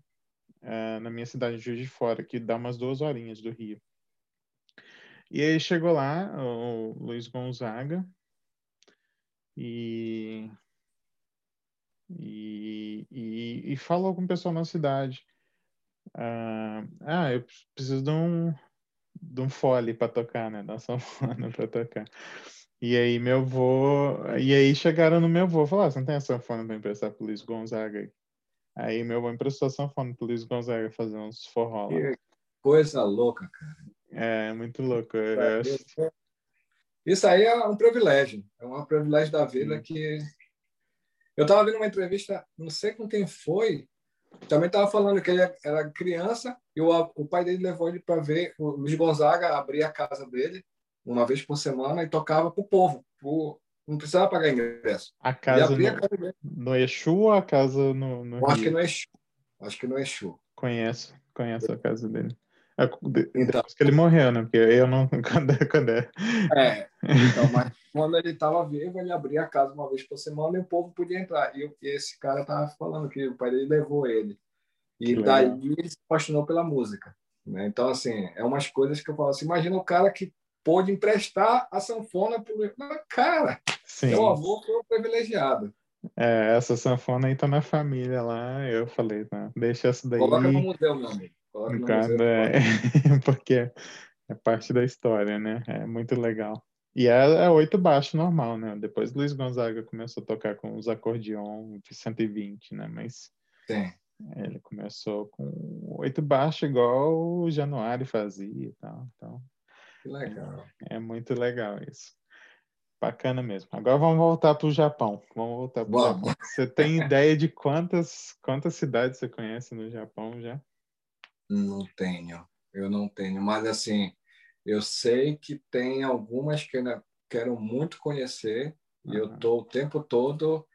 é, na minha cidade de Juiz de Fora, que dá umas duas horinhas do Rio. E aí chegou lá o Luiz Gonzaga e, e, e, e falou com o pessoal na cidade. Ah, ah, eu preciso de um, de um fole para tocar, né? Da sanfona para tocar. E aí meu avô, e aí chegaram no meu avô, falaram, você não tem a sanfona para emprestar pro Luiz Gonzaga? Aí meu avô emprestou a sanfona pro Luiz Gonzaga fazer uns forró lá. Que coisa louca, cara. É, muito louco. É, Isso aí é um privilégio, é um privilégio da vida que eu estava vendo uma entrevista, não sei com quem foi, também estava falando que ele era criança e o, o pai dele levou ele para ver o Luiz Gonzaga abrir a casa dele uma vez por semana e tocava para o povo. Pro, não precisava pagar ingresso. A casa, no, a casa no Exu ou a casa no, no Acho que no Exu. Acho que no Exu. Conheço, conheço a casa dele. É, então, Depois que ele morreu, né? Porque eu não. Quando, é, quando é. é. Então, mas quando ele estava vivo, ele abria a casa uma vez por semana e o povo podia entrar. E, e esse cara estava falando que o pai dele levou ele. E que daí legal. ele se apaixonou pela música. Né? Então, assim, é umas coisas que eu falo assim: imagina o cara que pôde emprestar a sanfona para o. Cara, Sim. meu avô foi um privilegiado. É, essa sanfona aí tá na família lá. Eu falei, não, deixa essa daí. Coloca no museu, meu amigo. Quando é... porque é parte da história, né? É muito legal. E é, é oito baixo normal, né? Depois Luiz Gonzaga começou a tocar com os acordeon de 120, né? Mas Sim. ele começou com oito baixo igual o Januário fazia e tal. Então, que legal. É, é muito legal isso. Bacana mesmo. Agora vamos voltar para o Japão. Vamos voltar para o Japão. Você tem ideia de quantas, quantas cidades você conhece no Japão já? Não tenho, eu não tenho. Mas, assim, eu sei que tem algumas que eu quero muito conhecer uhum. e eu estou o tempo todo.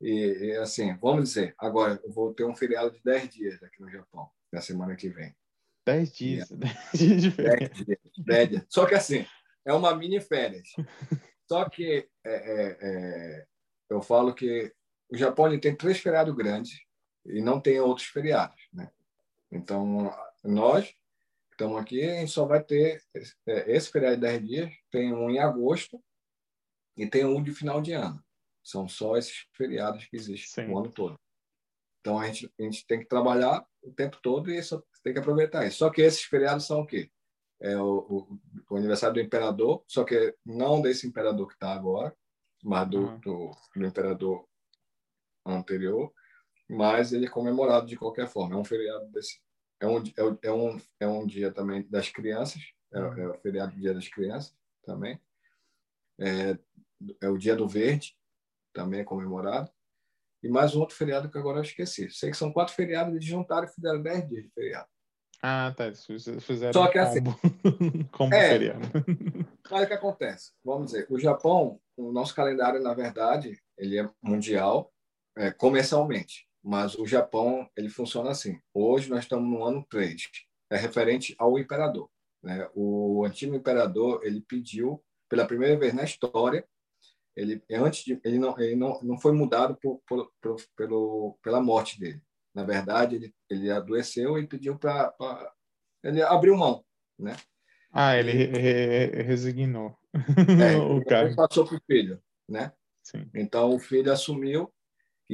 E, e, assim, vamos dizer, agora eu vou ter um feriado de 10 dias aqui no Japão, na semana que vem. 10 dias. 10 dias de férias. 10 dias, 10 dias. Só que assim, é uma mini férias. Só que é, é, é, eu falo que o Japão tem três feriados grandes e não tem outros feriados. Né? Então, nós estamos aqui, a gente só vai ter é, esse feriado de 10 dias, tem um em agosto e tem um de final de ano. São só esses feriados que existem Sim. o ano todo. Então, a gente, a gente tem que trabalhar o tempo todo e só tem que aproveitar isso. Só que esses feriados são o quê? É o, o, o aniversário do imperador, só que não desse imperador que está agora, mas do, uhum. do, do imperador anterior mas ele é comemorado de qualquer forma. É um feriado desse. É um, é, é um, é um dia também das crianças, é, é o feriado do Dia das Crianças também. É, é o Dia do Verde, também é comemorado. E mais um outro feriado que agora eu esqueci. Sei que são quatro feriados, eles juntaram e fizeram dez dias de feriado. Ah, tá. Fizeram Só que assim. Como é, feriado. Olha o que acontece. Vamos dizer, o Japão, o nosso calendário, na verdade, ele é mundial, é, comercialmente. Mas o Japão ele funciona assim. Hoje nós estamos no ano 3. É referente ao imperador. Né? O antigo imperador ele pediu pela primeira vez na história ele antes de, ele não ele não, não foi mudado por, por, por, pelo pela morte dele. Na verdade ele ele adoeceu e pediu para ele abriu mão, né? Ah, ele re, re, resignou. É, o cara passou para o filho, né? Sim. Então o filho assumiu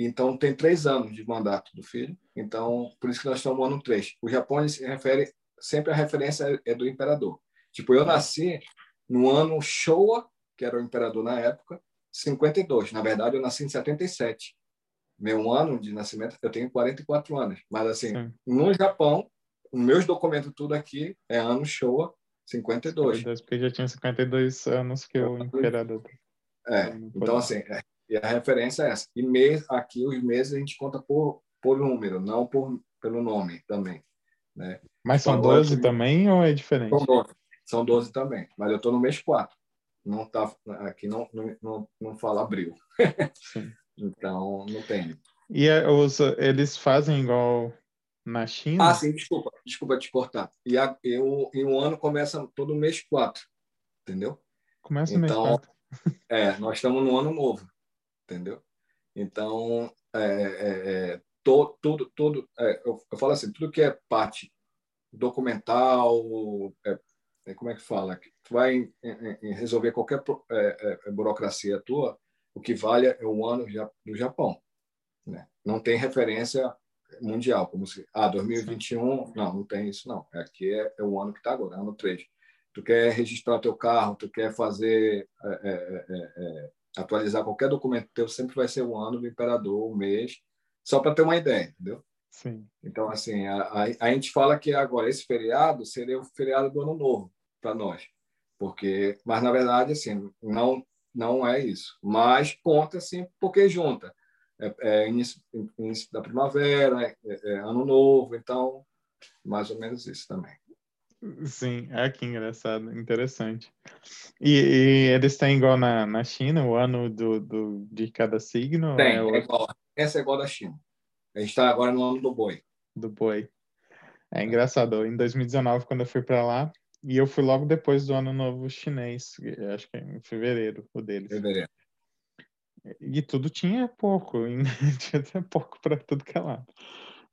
então, tem três anos de mandato do filho. Então, por isso que nós estamos no ano três. O Japão se refere, sempre a referência é do imperador. Tipo, eu nasci no ano Showa, que era o imperador na época, 52. Na verdade, eu nasci em 77. Meu ano de nascimento, eu tenho 44 anos. Mas, assim, Sim. no Japão, os meus documentos tudo aqui é ano Showa 52. 52 porque já tinha 52 anos que o imperador. É, então, assim, é, e a referência é essa. E mês, aqui, os meses a gente conta por, por número, não por, pelo nome também. Né? Mas são então, 12 também ou é diferente? São 12, são 12 também. Mas eu estou no mês 4. Não tá, aqui não, não, não, não fala abril. então, não tem. E é, os, eles fazem igual na China? Ah, sim, desculpa. Desculpa te cortar. E, a, e, o, e o ano começa todo mês 4. Entendeu? Começa então, mês 4. É, nós estamos no ano novo entendeu? Então, é, é, é todo, tudo, tudo é, eu, eu, falo assim, tudo que é parte documental, é, é, como é que fala? Tu vai em, em, em resolver qualquer é, é, burocracia tua, o que vale é o ano do Japão. Né? Não tem referência mundial, como se, ah, 2021, não, não tem isso não. Aqui é, é o ano que está agora, ano 3. Tu quer registrar teu carro, tu quer fazer, é, atualizar qualquer documento teu, sempre vai ser o ano do imperador, o mês, só para ter uma ideia, entendeu? Sim. Então, assim, a, a, a, gente fala que agora esse feriado seria o feriado do Ano Novo para nós, porque, mas na verdade, assim, não não é isso. Mas conta, sim, porque junta. É, é início, início, da primavera, é, é, Ano Novo, então, mais ou menos isso também. Sim, é que engraçado, interessante. E, e eles têm igual na, na China, o ano do, do, de cada signo? Tem, é, é igual. Essa é igual da China. A gente está agora no ano do boi. Do boi. É engraçado. Em 2019, quando eu fui para lá, e eu fui logo depois do Ano Novo Chinês, acho que é em fevereiro, o deles. Fevereiro. E tudo tinha pouco, tinha até pouco para tudo que é lado.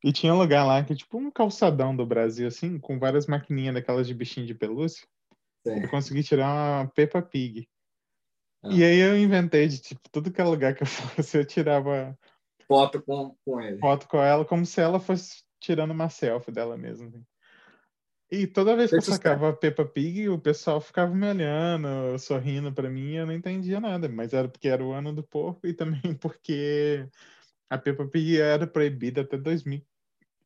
E tinha um lugar lá que é tipo um calçadão do Brasil, assim, com várias maquininhas daquelas de bichinho de pelúcia. Sim. Eu consegui tirar uma Peppa Pig. Ah. E aí eu inventei de, tipo, tudo que é lugar que eu fosse, eu tirava... Foto com, com ele. Foto com ela, como se ela fosse tirando uma selfie dela mesma. Assim. E toda vez que eu sacava a Peppa Pig, o pessoal ficava me olhando, sorrindo para mim, eu não entendia nada. Mas era porque era o ano do porco e também porque a Peppa Pig era proibida até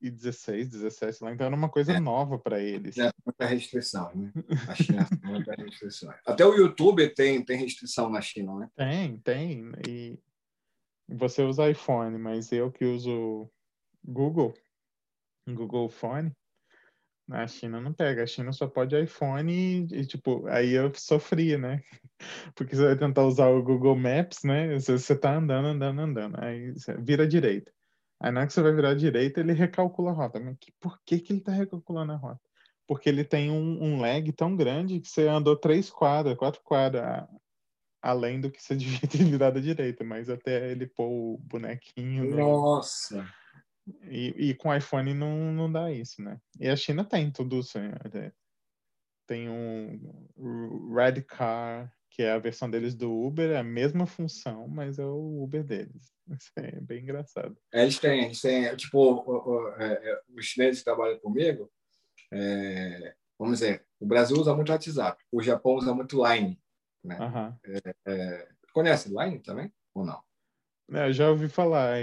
2016, 17 lá, então era uma coisa é. nova para eles. É, muita restrição, né? A China muita restrição. Até o YouTube tem, tem restrição na China, né? Tem, tem. E você usa iPhone, mas eu que uso Google, Google Phone, na China não pega, a China só pode iPhone e, e, tipo, aí eu sofria, né? Porque você vai tentar usar o Google Maps, né? Você, você tá andando, andando, andando, aí vira direita. Aí na hora que você vai virar direita, ele recalcula a rota. Mas que, por que, que ele tá recalculando a rota? Porque ele tem um, um lag tão grande que você andou três quadras, quatro quadras além do que você devia ter virado à direita, mas até ele pôr o bonequinho. Nossa! No... E, e com iPhone não, não dá isso, né? E a China tem tudo isso. Né? Tem um Red Car, que é a versão deles do Uber, é a mesma função, mas é o Uber deles. Isso é bem engraçado. É, eles têm, eles têm tipo, é, os chineses que trabalham comigo, é, vamos dizer, o Brasil usa muito WhatsApp, o Japão usa muito Line. Né? Uhum. conhece Line também ou não? É, já ouvi falar.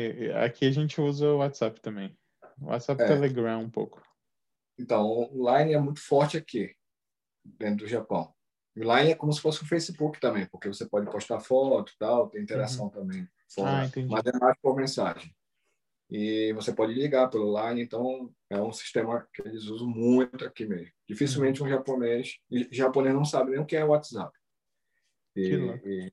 Aqui a gente usa o WhatsApp também. WhatsApp é. Telegram um pouco. Então, o Line é muito forte aqui, dentro do Japão. Line é como se fosse o Facebook também, porque você pode postar foto tal, tem interação uhum. também. Fora, ah, mas é mais por mensagem. E você pode ligar pelo Line, então é um sistema que eles usam muito aqui mesmo. Dificilmente uhum. um japonês, japonês não sabe nem o que é WhatsApp. E, e,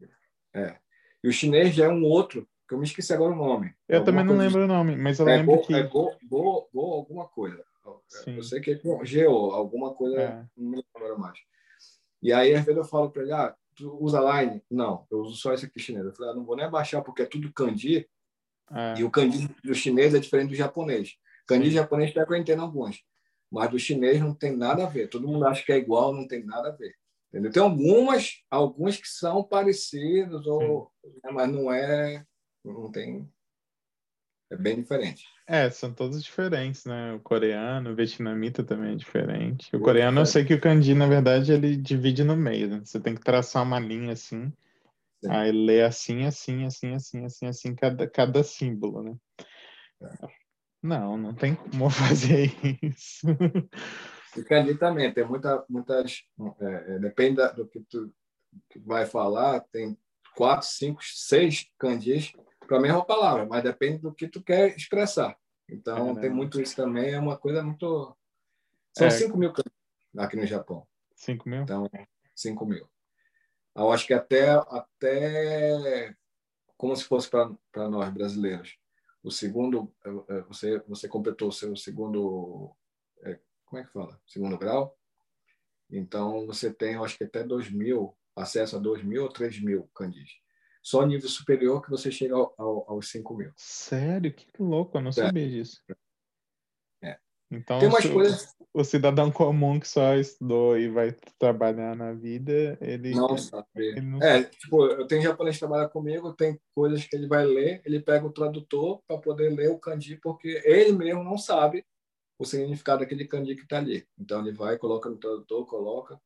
é. e o chinês já é um outro que eu me esqueci agora o nome. Eu também não lembro o nome, mas eu é lembro go, que... É Go, Go, Go alguma coisa. Sim. Eu sei que é Geo, alguma coisa, é. não lembro mais. E aí, às vezes, eu falo para ele, ah, tu usa Line? Não, eu uso só esse aqui chinês. Eu falei, ah, não vou nem baixar porque é tudo kanji. É. E o kanji do chinês é diferente do japonês. Kanji Sim. japonês até que eu entendo alguns. Mas do chinês não tem nada a ver. Todo mundo acha que é igual, não tem nada a ver. Entendeu? Tem algumas, alguns que são parecidos, ou, né, mas não é não tem. É bem diferente. É, são todos diferentes, né? O coreano, o vietnamita também é diferente. O coreano, eu sei que o kanji, na verdade, ele divide no meio. Né? Você tem que traçar uma linha assim, Sim. aí lê assim, assim, assim, assim, assim, assim, cada, cada símbolo, né? É. Não, não tem como fazer isso. O kanji também tem muita, muitas. É, é, depende do que tu vai falar, tem quatro, cinco, seis kanjis para a mesma palavra, mas depende do que tu quer expressar. Então, é, tem muito isso também, é uma coisa muito... São é. 5 mil aqui no Japão. 5 mil? Então, 5 mil. Eu acho que até, até como se fosse para nós brasileiros. O segundo, é, é, você, você completou o seu segundo, é, como é que fala? Segundo grau. Então, você tem, eu acho que até 2 mil, acesso a 2 mil ou 3 mil kanjis. Só nível superior que você chega ao, ao, aos 5 mil. Sério? Que louco, eu não sabia disso. É. Então, Tem umas o- coisas o cidadão comum que só estudou e vai trabalhar na vida, ele não sabe. ele não É, tipo, eu tenho japonês que trabalha comigo, tem coisas que ele vai ler, ele pega o tradutor para poder ler o kanji, porque ele mesmo não sabe o significado daquele kanji que está ali. Então ele vai, coloca no tradutor, coloca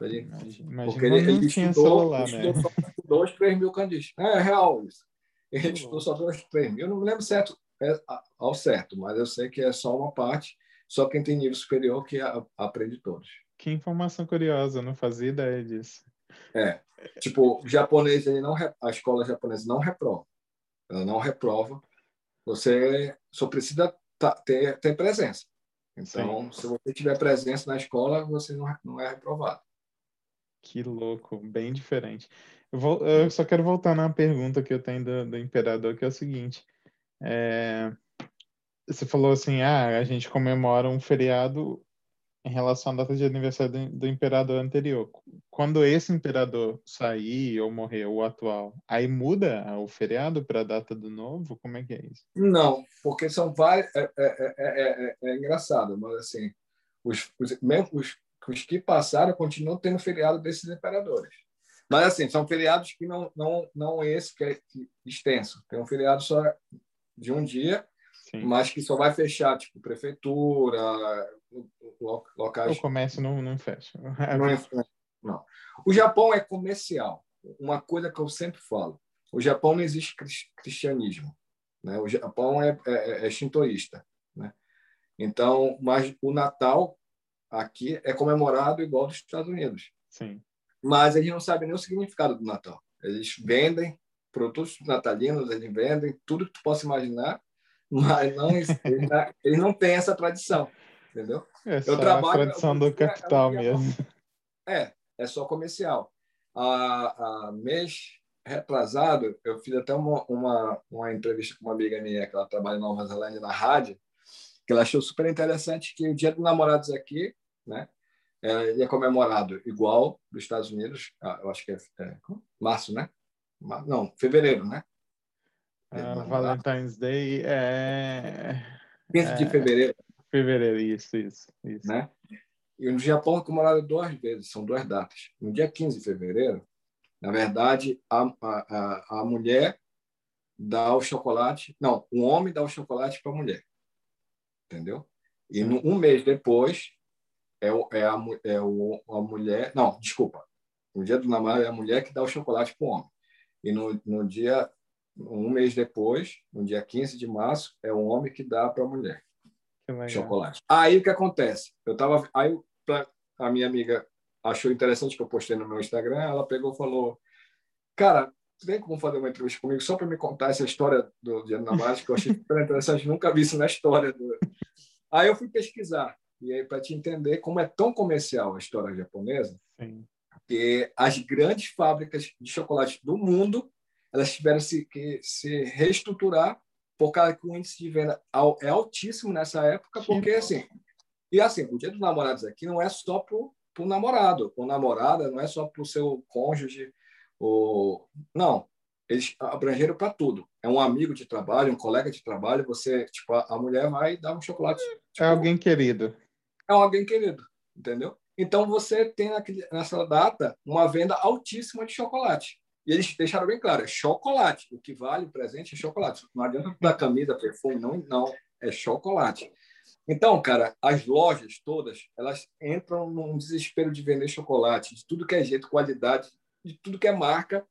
ele. Imagina Porque ele, não ele tinha estudou, celular, ele né? Estudou só dois, três mil kanjis. É, é real isso. Ele Que estudou só dois, três mil. Eu não me lembro certo, é, ao certo, mas eu sei que é só uma parte. Só quem tem nível superior que a- aprende todos. Que informação curiosa, não fazia ideia disso. É. Tipo, japonês, ele não, a escola japonesa não reprova. Ela não reprova. Você só precisa ter, ter presença. Então, se você tiver presença na escola, você não, não é reprovado. Que louco, bem diferente. Eu, vou, eu só quero voltar na pergunta que eu tenho do, do imperador, que é o seguinte. É, você falou assim, ah, a gente comemora um feriado em relação à data de aniversário do, do imperador anterior. Quando esse imperador sair ou morrer, o atual, aí muda o feriado para a data do novo? Como é que é isso? Não, porque são vários. É, é, é, é, é engraçado, mas assim, os, os, mesmo os, os que passaram continuam tendo feriado desses imperadores. Mas assim, são feriados que não não não esse que é extenso. Tem um feriado só de um dia, Sim. mas que só vai fechar tipo prefeitura, lo- locais. O comércio não, não fecha. Não, é- não. O Japão é comercial. Uma coisa que eu sempre falo: o Japão não existe cris- cristianismo. Né? O Japão é, é, é shintoísta. Né? Então, mas o Natal aqui é comemorado igual dos Estados Unidos. Sim. Mas eles não sabem nem o significado do Natal. Eles vendem produtos natalinos, eles vendem tudo que tu possa imaginar, mas não, eles, não- eles não têm essa tradição. Entendeu? É só trabalho- a tradição eu do capital eu mesmo. É, é só comercial. A, a mês retrasado, eu fiz até uma, uma, uma entrevista com uma amiga minha que ela trabalha em Nova Zelândia na rádio, que ela achou super interessante que o Dia dos Namorados aqui, né, é, ele é comemorado igual dos Estados Unidos, ah, eu acho que é, é março, né? Não, fevereiro, né? Ah, Valentine's Day é 15 de é. fevereiro, fevereiro, isso, isso, isso. né? E no Japão é comemorado duas vezes, são duas datas. No dia 15 de fevereiro, na verdade, a, a, a, a mulher dá o chocolate. Não, o homem dá o chocolate para a mulher. Entendeu? E no, um mês depois, é, o, é, a, é o, a mulher. Não, desculpa. No dia do namoro é a mulher que dá o chocolate para o homem. E no, no dia. Um mês depois, no dia 15 de março, é o homem que dá para a mulher chocolate. Aí o que acontece? Eu tava, aí a minha amiga achou interessante que eu postei no meu Instagram, ela pegou e falou: "Cara, tem como fazer uma entrevista comigo só para me contar essa história do Dia do Namorado, que eu achei super interessante, nunca vi isso na história do... Aí eu fui pesquisar e aí para te entender como é tão comercial a história japonesa, Sim. que as grandes fábricas de chocolate do mundo elas tiveram que se reestruturar por causa que o índice de venda é altíssimo nessa época, Que porque assim e assim o dia dos namorados aqui não é só para o namorado ou namorada, não é só para o seu cônjuge ou não eles abrangeram para tudo. É um amigo de trabalho, um colega de trabalho. Você, tipo, a, a mulher vai dar um chocolate. tipo, É alguém querido. É um alguém querido, entendeu? Então você tem naquele, nessa data uma venda altíssima de chocolate. E eles deixaram bem claro, é chocolate. O que vale o presente é chocolate. Não adianta dar camisa, perfume, não, não, é chocolate. Então, cara, as lojas todas, elas entram num desespero de vender chocolate, de tudo que é jeito, qualidade, de tudo que é marca.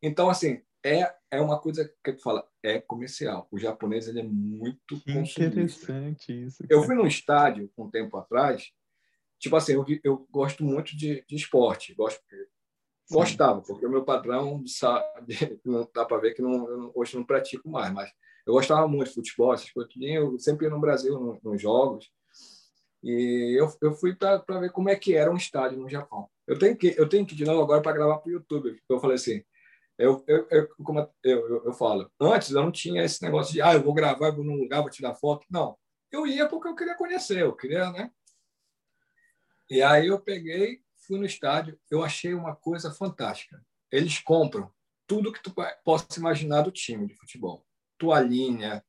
Então, assim, é, é uma coisa que fala, é comercial. O japonês ele é muito Que interessante isso. Eu cara. fui num estádio um tempo atrás, tipo assim, eu, eu gosto muito de, de esporte, gosto, Sim. gostava, porque o meu padrão sabe, não dá para ver que não, eu não- hoje não pratico mais, mas eu gostava muito de futebol, essas coisas, eu sempre ia no Brasil no- nos jogos, e eu, eu fui para ver como é que era um estádio no Japão. Eu tenho que eu tenho que ir de novo agora para gravar para o YouTube, eu falei assim, eu, eu, eu, como eu, eu, eu falo, antes eu não tinha esse negócio de, ah, eu vou gravar, eu vou num lugar, vou tirar foto. Não, eu ia porque eu queria conhecer, eu queria, né? E aí eu peguei, fui no estádio, eu achei uma coisa fantástica. Eles compram tudo que tu possa imaginar do time de futebol. Toalhinha,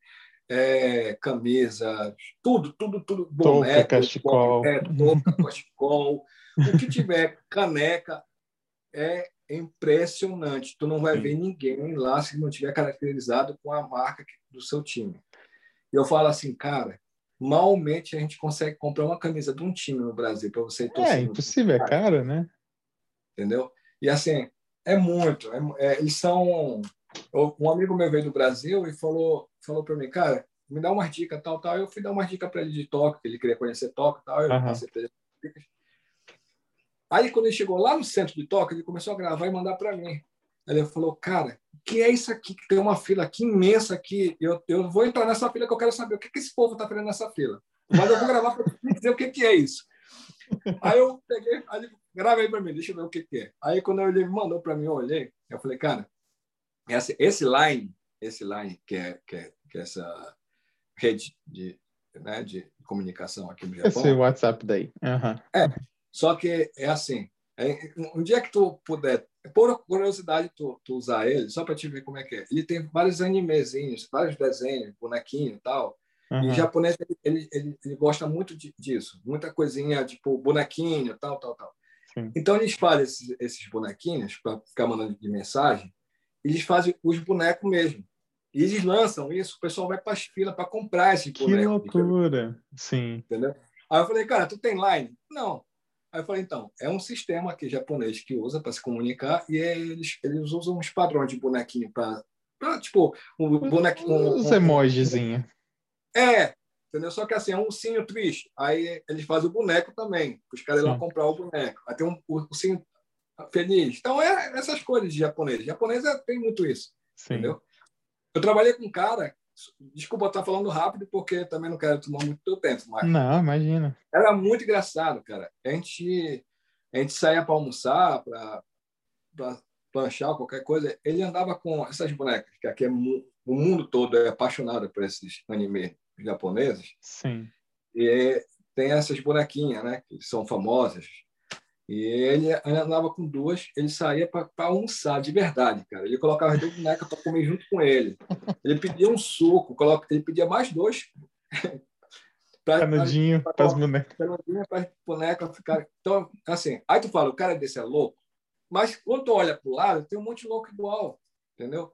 é, camisa, tudo, tudo, tudo. Boné, touca, cachecol. É, touca, cachecol. o que tiver, caneca, é impressionante. Tu não vai Sim. ver ninguém lá se não tiver caracterizado com a marca do seu time. E eu falo assim, cara, malmente a gente consegue comprar uma camisa de um time no Brasil para você torcer. É impossível, é caro, né? Entendeu? E assim, é muito. É, é, eles são. Um amigo meu veio do Brasil e falou, falou para mim, cara, me dá uma dica tal, tal. Eu fui dar uma dica para ele de toque, que ele queria conhecer toque tal. Eu uhum. passei para ele dicas. Aí, quando ele chegou lá no centro de toque, ele começou a gravar e mandar para mim. Ele falou, cara, o que é isso aqui? Tem uma fila aqui imensa aqui. Eu, eu vou entrar nessa fila que eu quero saber o que, que esse povo está fazendo nessa fila. Mas eu vou gravar para dizer o que, que é isso. Aí eu peguei, aí gravei para mim, deixa eu ver o que, que é. Aí quando ele mandou para mim, eu olhei, eu falei, cara, esse, esse line, esse line que é, que é, que é essa rede de, né, de comunicação aqui no Japão. Esse WhatsApp daí. Uhum. É, só que é assim, é, um dia que tu puder, por curiosidade, tu, tu usar ele, só para te ver como é que é. Ele tem vários animezinhos, vários desenhos, bonequinho e tal. Uhum. E o japonês, ele, ele, ele gosta muito de, disso. Muita coisinha, tipo bonequinho, tal, tal, tal. Sim. Então, eles fazem esses, esses bonequinhos para ficar mandando de mensagem. Eles fazem os bonecos mesmo. E eles lançam isso, o pessoal vai para as filas para comprar esse boneco. Que loucura! Sim. Entendeu? Aí eu falei, cara, tu tem line? Não. Aí eu falei, então, é um sistema aqui japonês que usa para se comunicar e eles, eles usam uns padrões de bonequinho para, tipo, um bonequinho. Um, Os emojizinhos. É, entendeu? Só que assim, é um ursinho triste. Aí eles fazem o boneco também, os caras lá comprar o boneco. Aí tem um ursinho feliz. Então, é essas coisas de japonês. Japonês é, tem muito isso, Sim. entendeu? Eu trabalhei com um cara Desculpa estar falando rápido, porque também não quero tomar muito teu tempo. Mas não, imagina. Era muito engraçado, cara. A gente, a gente saía para almoçar, para planchar, qualquer coisa. Ele andava com essas bonecas, que aqui é, o mundo todo é apaixonado por esses animes japoneses. Sim. E tem essas bonequinhas, né? Que são famosas. E ele andava com duas, ele saía para almoçar de verdade, cara. Ele colocava as duas bonecas para comer junto com ele. Ele pedia um suco, ele pedia mais dois. Canudinho para as bonecas. Canudinho para as bonecas ficarem. Então, assim, aí tu fala, o cara desse é louco, mas quando tu olha para o lado, tem um monte de louco igual, entendeu?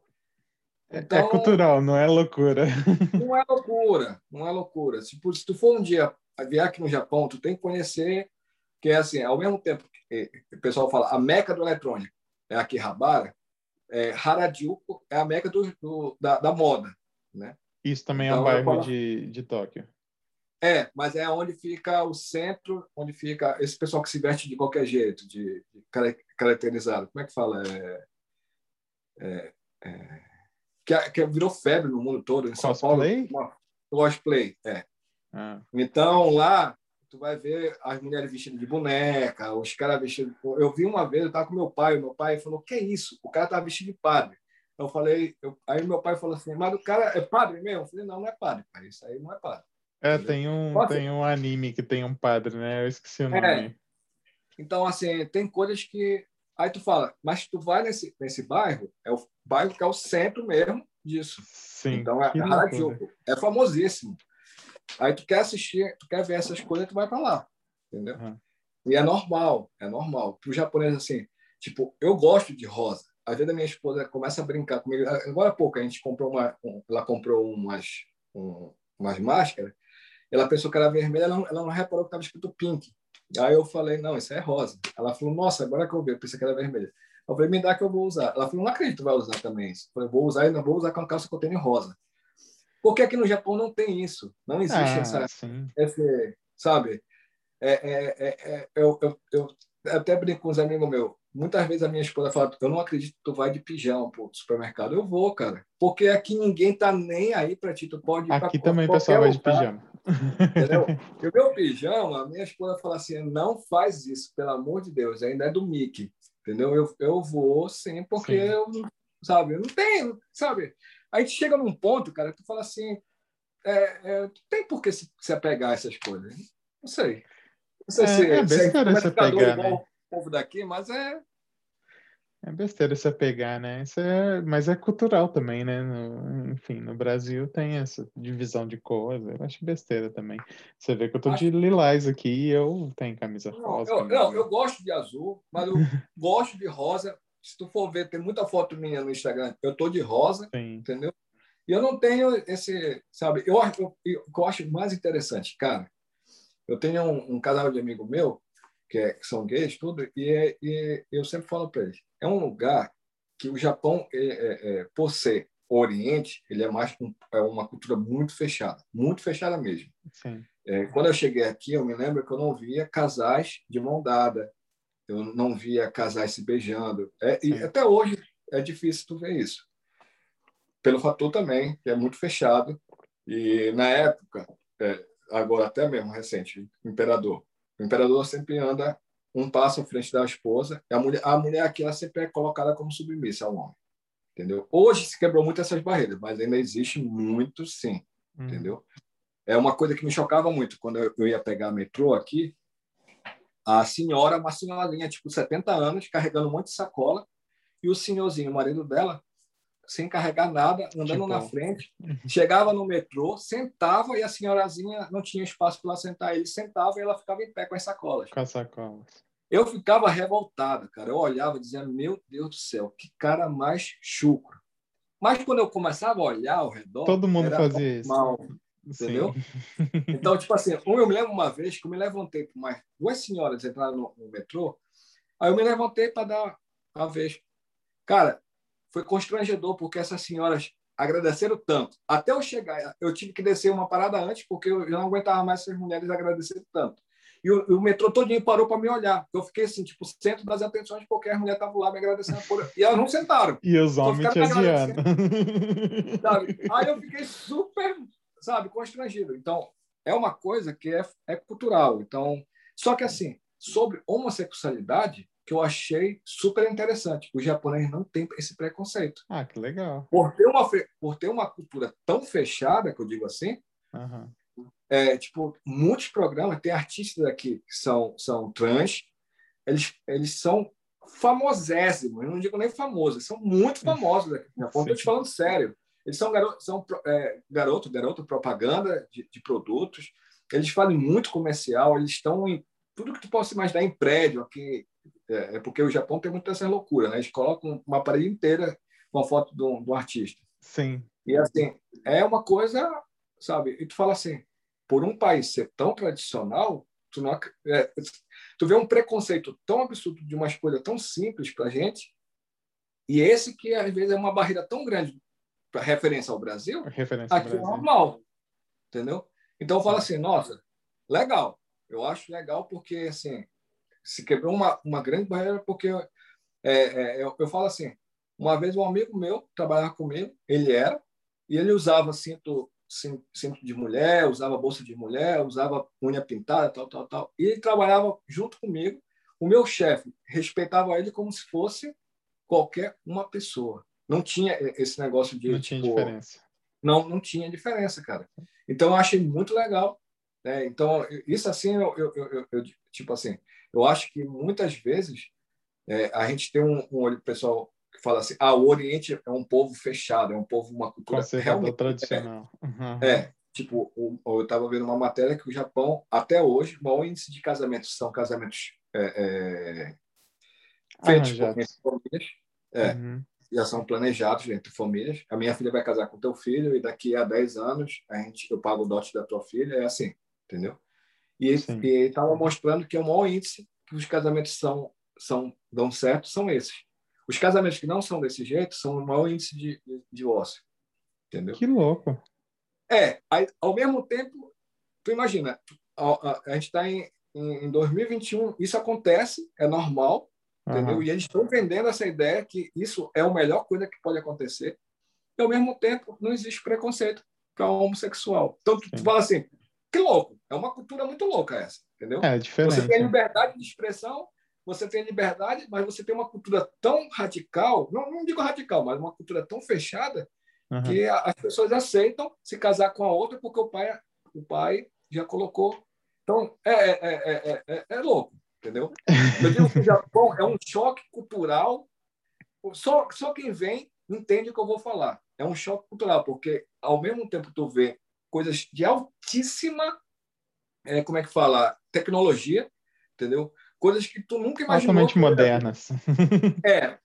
É, é então, é cultural, não é loucura. Não é loucura, não é loucura. Se, se tu for um dia vier aqui no Japão, tu tem que conhecer que é assim, ao mesmo tempo que o pessoal fala a meca do eletrônico é Akihabara, é, Harajuku é a meca do, do da, da, moda, né? Isso também então, é um então, bairro falo... de, de Tóquio. É, mas é onde fica o centro, onde fica esse pessoal que se veste de qualquer jeito, de, de caracterizado. Como é que fala? É, é, é, que, que virou febre no mundo todo. Em São Paulo. Cosplay, é. Ah. Então, lá, tu vai ver as mulheres vestidas de boneca, os caras vestidos. Eu vi uma vez, eu estava com meu pai, meu pai falou: Que é isso? O cara tá vestido de padre. Eu falei, eu... aí meu pai falou assim: Mas o cara é padre mesmo? Eu falei: Não, não é padre, pai, isso aí não é padre. É, tem um, tem um anime que tem um padre, né? Eu esqueci o nome. É. Então, assim, tem coisas que. Aí tu fala, mas tu vai nesse, nesse bairro, é o bairro que é o centro mesmo disso. Sim. Então, é, é, é famosíssimo. Aí tu quer assistir, tu quer ver essas coisas, tu vai para lá, entendeu? Uhum. E é normal, é normal. Para o japonês, assim, tipo, eu gosto de rosa. Às vezes a minha esposa começa a brincar comigo. Agora há pouco a gente comprou uma, ela comprou umas, um, umas máscaras. Ela pensou que era vermelha, ela não, ela não reparou que estava escrito pink. Aí eu falei, não, isso é rosa. Ela falou, nossa, agora que eu vi, eu pensei que era vermelha. Eu falei, me dá que eu vou usar. Ela falou, não acredito que vai usar também isso. Eu falei, vou usar, ainda vou usar com a calça que eu tenho rosa. Porque aqui no Japão não tem isso. Não existe ah, essa, esse, sabe? É, é, é, é, eu, eu, eu até brinco com os amigos meus. Muitas vezes a minha esposa fala: Eu não acredito que tu vai de pijama pro supermercado. Eu vou, cara. Porque aqui ninguém tá nem aí para ti. Tu pode ir Aqui também o pessoal vai de pijama. Entendeu? o meu pijama, a minha esposa fala assim: Não faz isso, pelo amor de Deus. Ainda é do Mickey. Entendeu? Eu, eu vou sim, porque sim. eu, sabe, eu não tenho, sabe? A gente chega num ponto, cara, que tu fala assim, é, é, tem por que se, se apegar a essas coisas. Não sei. Não sei é, se é, se é se apegar, igual né? o povo daqui, mas é... É besteira você pegar, né? Isso é, mas é cultural também, né? No, enfim, no Brasil tem essa divisão de cores. Eu acho besteira também. Você vê que eu tô acho... de lilás aqui e eu tenho camisa não, rosa. Eu, não, eu gosto de azul, mas eu gosto de rosa. Se tu for ver, tem muita foto minha no Instagram. Eu tô de rosa, Sim. entendeu? E eu não tenho esse, sabe? Eu eu, eu acho mais interessante, cara. Eu tenho um, um casal de amigo meu que, é, que são gays, tudo, e, é, e eu sempre falo para eles, é um lugar que o Japão, é, é, é, por ser Oriente, ele é mais é uma cultura muito fechada, muito fechada mesmo. É, quando eu cheguei aqui, eu me lembro que eu não via casais de mão dada, eu não via casais se beijando. É, e até hoje é difícil tu ver isso. Pelo fator também, que é muito fechado. E na época, é, agora até mesmo recente, imperador, o imperador sempre anda um passo à frente da esposa. A mulher, a mulher aqui ela sempre é colocada como submissa ao homem. Entendeu? Hoje se quebrou muito essas barreiras, mas ainda existe muito, sim. Hum. Entendeu? É uma coisa que me chocava muito quando eu ia pegar metrô aqui. A senhora, uma senhorinha, tipo 70 anos, carregando um monte de sacola, e o senhorzinho, o marido dela, sem carregar nada, andando tipo... na frente. Chegava no metrô, sentava e a senhorazinha não tinha espaço para sentar. Ele sentava e ela ficava em pé com as sacolas. Com as sacolas. Eu ficava revoltado, cara. Eu olhava dizendo, meu Deus do céu, que cara mais chucro. Mas quando eu começava a olhar ao redor... Todo mundo fazia normal, isso. Entendeu? então, tipo assim, eu me lembro uma vez que eu me levantei para mais duas senhoras entraram no, no metrô, aí eu me levantei para dar a vez. Cara, foi constrangedor, porque essas senhoras agradeceram tanto. Até eu chegar, eu tive que descer uma parada antes, porque eu não aguentava mais essas mulheres agradecerem tanto. E o, o metrô todinho parou para me olhar. Eu fiquei assim, tipo, centro das atenções, porque as mulheres estavam lá me agradecendo. Por... E elas não sentaram. E os homens te. Aí eu fiquei super, sabe, constrangido. Então, é uma coisa que é, é cultural. Então, só que assim, sobre homossexualidade, que eu achei super interessante. O japonês não tem esse preconceito. Ah, que legal. Por ter uma, por ter uma cultura tão fechada, que eu digo assim, uhum. é, tipo, muitos programas, tem artistas aqui que são, são trans, eles, eles são famosésimos, eu não digo nem famosos, são muito famosos aqui no Japão, estou te falando sério. Eles são garoto, são, é, garoto, garoto propaganda de, de produtos, eles fazem muito comercial, eles estão em tudo que tu possa imaginar em prédio aqui, é, é, porque o Japão tem muita essa loucura, né? Eles colocam uma parede inteira com a foto do, do artista. Sim. E assim, é uma coisa, sabe? E tu fala assim, por um país ser tão tradicional, tu não é, tu vê um preconceito tão absurdo de uma escolha tão simples para gente, e esse que às vezes é uma barreira tão grande referência ao Brasil, referência aqui é normal, entendeu? Então eu falo assim, nossa, legal, eu acho legal porque assim se quebrou uma, uma grande barreira porque é, é, eu, eu falo assim, uma vez um amigo meu trabalhava comigo, ele era, e ele usava cinto, cinto de mulher, usava bolsa de mulher, usava unha pintada, tal, tal, tal. E ele trabalhava junto comigo. O meu chefe respeitava ele como se fosse qualquer uma pessoa. Não tinha esse negócio de. Não tinha tipo, diferença. Não, não tinha diferença, cara. Então eu achei muito legal. Né? Então, isso assim, eu, eu, eu, eu tipo assim, eu acho que muitas vezes é, a gente tem um, um pessoal que fala assim: ah, o Oriente é um povo fechado, é um povo, uma cultura realmente tradicional. Uhum. É, tipo, eu estava vendo uma matéria que o Japão, até hoje, o maior índice de casamentos são casamentos é, é, feitos por famílias. É, uhum. Já são planejados entre famílias. A minha filha vai casar com teu filho e daqui a 10 anos a gente, eu pago o dote da tua filha. É assim, entendeu? E estava mostrando que o maior índice que os casamentos são, são, dão certo são esses. Os casamentos que não são desse jeito são o maior índice de, de divórcio. Entendeu? Que louco. É, aí, ao mesmo tempo, tu imagina, a, a, a gente está em, em, em 2021, isso acontece, é normal, uhum. entendeu? E eles estão vendendo essa ideia que isso é a melhor coisa que pode acontecer. E, ao mesmo tempo, não existe preconceito para homossexual. Então, tu, tu fala assim, que louco. É uma cultura muito louca essa, entendeu? É diferente. Você tem liberdade de expressão, você tem liberdade, mas você tem uma cultura tão radical, não, não digo radical, mas uma cultura tão fechada uhum. que as pessoas aceitam se casar com a outra porque o pai, o pai já colocou. Então, é, é, é, é, é louco, entendeu? Eu digo que o Japão é um choque cultural só, só quem vem entende o que eu vou falar. É um choque cultural, porque ao mesmo tempo tu vê coisas de altíssima, é, como é que fala, tecnologia, entendeu? Coisas que tu nunca imaginou. Altamente modernas. É.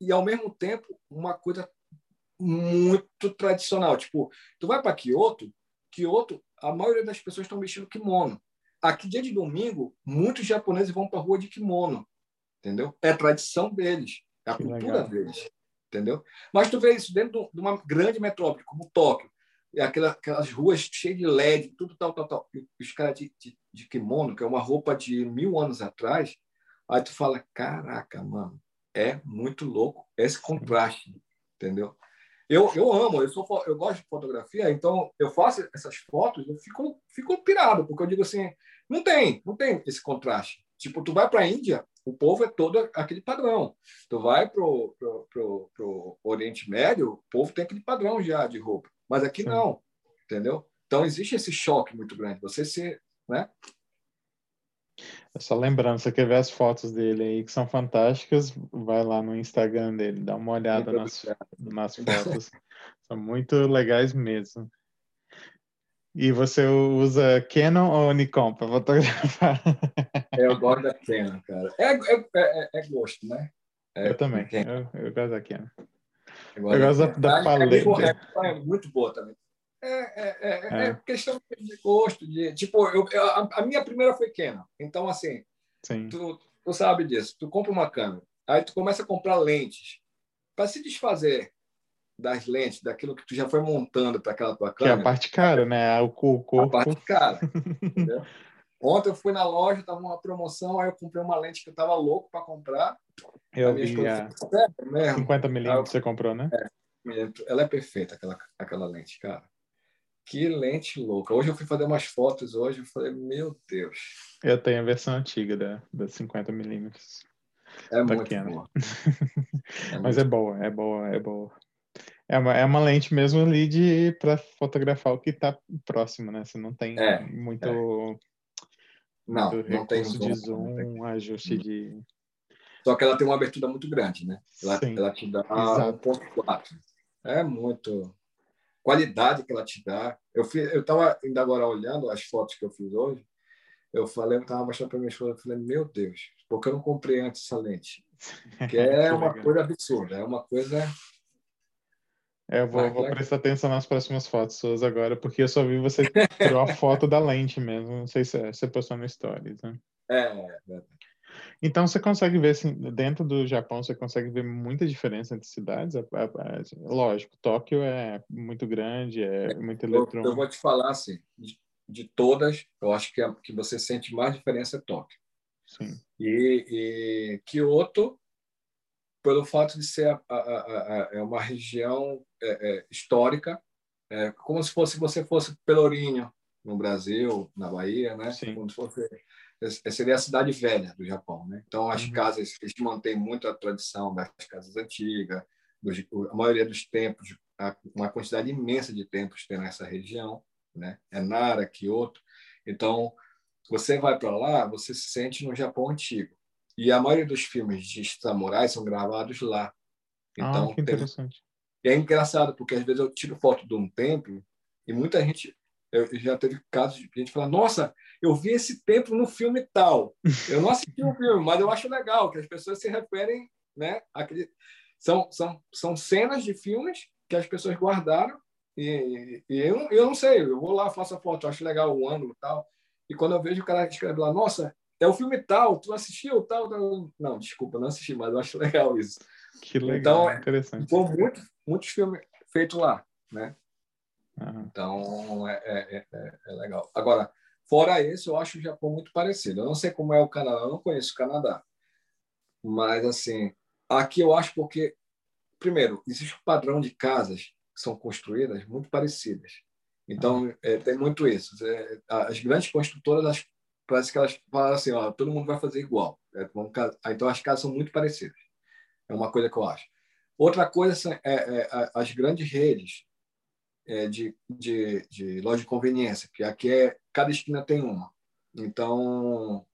E ao mesmo tempo, uma coisa muito tradicional. Tipo, tu vai para Kyoto, Kyoto, a maioria das pessoas estão vestindo kimono. Aqui, dia de domingo, muitos japoneses vão para a rua de kimono, entendeu? É a tradição deles, é a que cultura legal. deles, entendeu? Mas tu vê isso dentro de uma grande metrópole, como Tóquio, e aquelas, aquelas ruas cheias de LED, tudo tal, tal, tal. E os caras de, de, de kimono, que é uma roupa de mil anos atrás, aí tu fala, caraca, mano, é muito louco esse contraste, entendeu? Eu, eu amo, eu, sou, eu gosto de fotografia, então eu faço essas fotos, eu fico, fico pirado, porque eu digo assim, não tem, não tem esse contraste. Tipo, tu vai para a Índia, o povo é todo aquele padrão. Tu vai para o Oriente Médio, o povo tem aquele padrão já de roupa. Mas aqui não, entendeu? Então existe esse choque muito grande. Você se, né? É só lembrando, você quer ver as fotos dele aí, que são fantásticas, vai lá no Instagram dele, dá uma olhada nas, nas fotos. são muito legais mesmo. E você usa Canon ou Nikon para fotografar? Eu gosto da Canon, cara. É, é, é, é gosto, né? É, eu também. Eu, eu, gosto da Canon. Eu gosto, eu gosto da, da, paleta. É, muito boa também. É, é, é, é, questão de gosto. De, tipo, eu, a, a, minha primeira foi Canon. Então, assim, Tu, tu sabe disso. Tu compra uma câmera, aí tu começa a comprar lentes. Para se desfazer das lentes, daquilo que tu já foi montando para aquela tua câmera. Que é a parte cara, né? O corpo. A parte cara. entendeu? Ontem eu fui na loja, tava uma promoção, aí eu comprei uma lente que eu tava louco para comprar. Eu vi a... 50 milímetros você comprou, né? É, ela é perfeita, aquela, aquela lente, cara. Que lente louca. Hoje eu fui fazer umas fotos hoje, eu falei, meu Deus. Eu tenho a versão antiga da, da 50 milímetros. É muito boa. É Mas muito... é boa, é boa, é boa. É uma, é uma lente mesmo ali de para fotografar o que está próximo, né? Você não tem é, muito, é. Não, não tem zoom, de zoom, ajuste de. Só que ela tem uma abertura muito grande, né? Ela, ela te dá 1.4. É muito qualidade que ela te dá. Eu fiz, eu estava ainda agora olhando as fotos que eu fiz hoje. Eu falei, eu estava mostrando para minha esposa, eu falei, meu Deus, por que eu não comprei antes essa lente? Que é uma coisa absurda, é uma coisa é, eu vou, vou, prestar atenção nas próximas fotos suas agora, porque eu só vi você tirou a foto da lente mesmo. Não sei se é, você postou no Stories, né? É, é. Então você consegue ver, assim, dentro do Japão, você consegue ver muita diferença entre cidades? Lógico, Tóquio é muito grande, é, muito eletrônico. Eu, eu, vou te falar, assim, de, de todas, eu acho que a que você sente mais diferença é Tóquio. Sim. E, e Kyoto pelo fato de ser a, a, a, é uma região é, é, histórica, é, como se fosse você fosse Pelourinho no Brasil, na Bahia, né? Sim. Como se fosse é, seria a cidade velha do Japão, né? Então as uhum. casas eles mantêm muito a tradição das casas antigas, dos, a maioria dos templos, uma quantidade imensa de templos tem nessa região, né? É Nara, Kyoto. Então você vai para lá, você se sente no Japão antigo. E a maioria dos filmes de samurais são gravados lá. Ah, então, ah, que interessante. Tem... é engraçado, porque às vezes eu tiro foto de um templo e muita gente. Eu já teve casos de gente falar: Nossa, eu vi esse templo no filme tal. Eu não assisti o filme, mas eu acho legal que as pessoas se referem. Né, àquele... são, são, são cenas de filmes que as pessoas guardaram e, e eu, eu não sei, eu vou lá, faço a foto, acho legal o ângulo e tal. E quando eu vejo o cara que escreve lá, nossa, é o filme tal, tu assistiu tal, tal? Não, desculpa, não assisti, mas eu acho legal isso. Que legal, então, interessante. Foi muito, muitos filmes feitos lá, né? Uhum. Então, é, é, é, é, legal. Agora, fora esse, eu acho o Japão muito parecido. Eu não sei como é o Canadá, eu não conheço o Canadá. Mas, assim, aqui eu acho porque, primeiro, existe um padrão de casas que são construídas muito parecidas. Então, é, tem muito isso. É, as grandes construtoras parece que elas falaram assim, ó, todo mundo vai fazer igual. É, vamos, então as casas são muito parecidas. É uma coisa que eu acho. Outra coisa é, é as grandes redes é, de, de, de loja de conveniência, que aqui é cada esquina tem uma. Então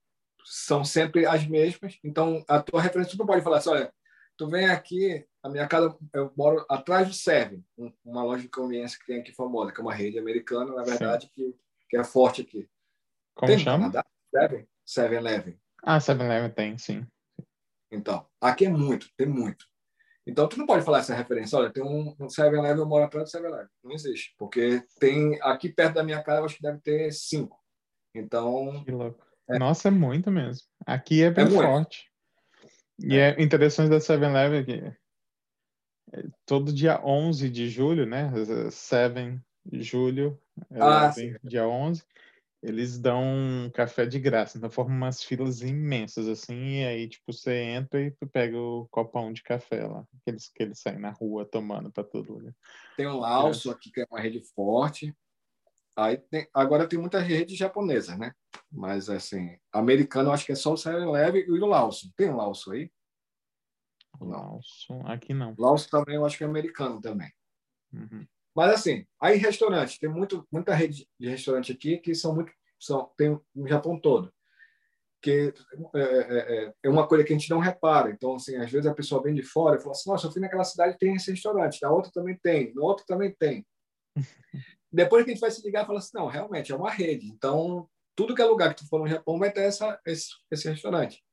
são sempre as mesmas. Então a tua referência tu pode falar assim, olha, Tu vem aqui, a minha casa, eu moro atrás do Seven, uma loja de conveniência que tem aqui famosa, que é uma rede americana, na verdade, que, que é forte aqui. Como tem chama? Canadá? Seven? Seven Eleven. Ah, 7-Eleven tem, sim. Então, aqui é muito, tem muito. Então, tu não pode falar essa referência. Olha, tem um, um 7-Eleven, eu moro atrás do 7-Eleven. Não existe. Porque tem, aqui perto da minha casa, eu acho que deve ter cinco. Então, Que louco. Nossa, é muito mesmo. Aqui é bem muito. forte. E é interessante da 7-Eleven que é todo dia 11 de julho, né? 7 de julho, Ah, 11, dia 11, eles dão um café de graça. Então formam umas filas imensas assim, e aí tipo você entra e tu pega o copão de café lá, que eles, que eles saem na rua tomando para todo lugar. tem o Lauso aqui, que é uma rede forte. Aí tem, agora tem muitas redes japonesas, né? Mas, assim, americano, eu acho que é só o 7-Eleven e o Lauso. Tem o Lauso aí? Nossa, aqui não. Lauso também, eu acho que é americano também. Uhum. Mas assim, aí restaurante, tem muito, muita rede de restaurante aqui que são muito, são, tem no Japão todo, que é, é, é uma coisa que a gente não repara. Então, assim, às vezes a pessoa vem de fora e fala assim, nossa, eu fui naquela cidade tem esse restaurante, na outra também tem, no outro também tem. Depois que a gente vai se ligar, fala assim, não, realmente é uma rede. Então, tudo que é lugar que tu for no Japão vai ter essa, esse, esse restaurante.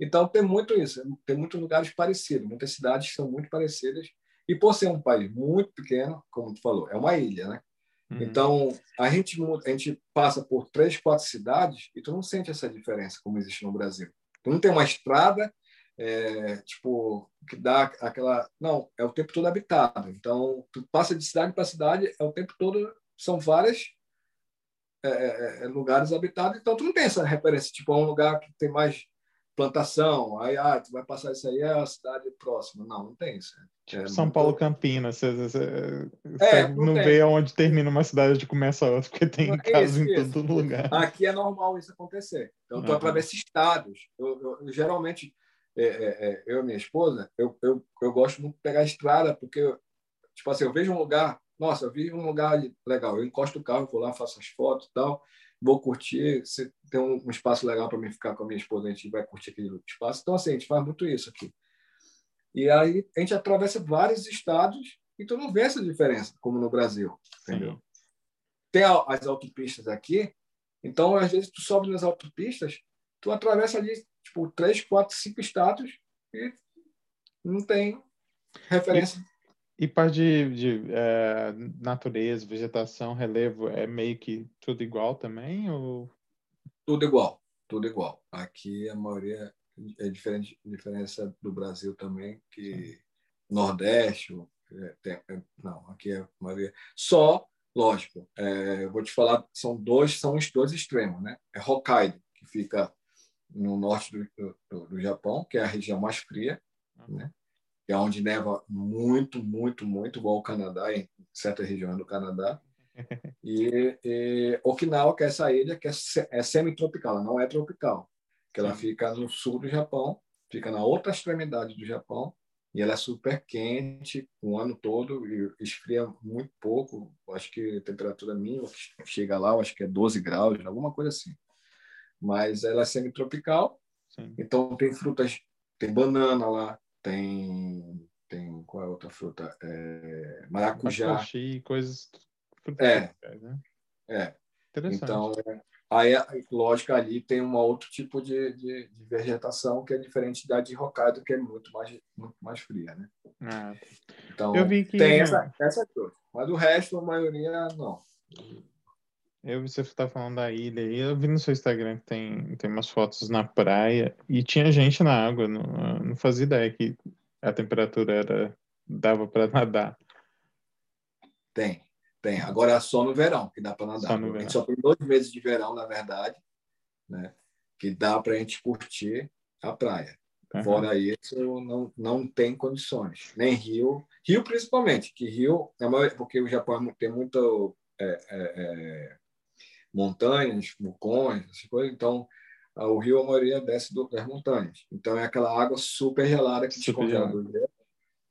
Então, tem muito isso, tem muitos lugares parecidos, muitas cidades são muito parecidas. E por ser um país muito pequeno, como tu falou, é uma ilha, né? Uhum. Então, a gente, a gente passa por três, quatro cidades e tu não sente essa diferença como existe no Brasil. Tu não tem uma estrada, é, tipo, que dá aquela... Não, é o tempo todo habitado. Então, tu passa de cidade para cidade, é o tempo todo... São várias é, é, é, lugares habitados, então tu não tem essa referência. Tipo, é um lugar que tem mais plantação, aí ah, tu vai passar isso aí, é a cidade próxima. Não, não tem isso. Tipo É São muito- Paulo Campinas, você, você- É, você não não tem. vê onde termina uma cidade e começa a outra, porque tem É casa em isso. todo lugar. Aqui é normal isso acontecer. Então, Uhum. atravessa estados. Eu, eu- geralmente, é, é, é, eu e minha esposa, eu, eu, eu gosto muito de pegar a estrada, porque, tipo assim, eu vejo um lugar, nossa, eu vi um lugar legal, eu encosto o carro, vou lá, faço as fotos e tal, vou curtir, se tem um, espaço legal para mim ficar com a minha esposa, a gente vai curtir aquele espaço. Então, assim, a gente faz muito isso aqui. E aí, a gente atravessa vários estados e tu não vê essa diferença, como no Brasil, entendeu? Sim. tem as autopistas aqui, então às vezes tu sobe nas autopistas, tu atravessa ali tipo três, quatro, cinco estados e não tem referência. E parte de, de, eh, natureza, vegetação, relevo, é meio que tudo igual também? Ou... Tudo igual, tudo igual. Aqui a maioria é diferente, diferença do Brasil também, que Nordeste, é, tem- é, não, aqui é a maioria. Só, lógico, é, vou te falar, são dois, são os dois extremos, né? É Hokkaido, que fica no norte do, do, do Japão, que é a região mais fria, né? Que é onde neva muito, muito, muito, igual o Canadá, em certas regiões do Canadá. E, e Okinawa, que é essa ilha que é, é semi-tropical, ela não é tropical, que ela fica no sul do Japão, fica na outra extremidade do Japão, e ela é super quente o ano todo e esfria muito pouco. Acho que a temperatura mínima que chega lá, acho que é 12 graus, alguma coisa assim. Mas ela é semi-tropical, então tem frutas, tem banana lá, tem tem qual é a outra fruta? É, maracujá. Abacaxi, coisas É. tropicais, né? É, Interessante. então aí lógico ali tem um outro tipo de, de, de vegetação que é diferente da de Hokkaido, que é muito mais muito mais fria, né? Ah, Então Eu vi que- tem essa essa coisa, mas o resto a maioria não. Eu vi você está falando da ilha aí, eu vi no seu Instagram que tem, tem umas fotos na praia e tinha gente na água, não, não fazia ideia que a temperatura era dava para nadar. Tem, tem. Agora é só no verão que dá para nadar. Só no a verão. gente só tem dois meses de verão, na verdade, né? Que dá para a gente curtir a praia. Uhum. Fora isso, não, não tem condições. Nem Rio. Rio, principalmente, que Rio, é porque o Japão é tem muito é, é, é, montanhas, vulcões, essas coisas, então o rio, a maioria desce do- das montanhas. Então é aquela água super gelada que descongela gelada. do gelo.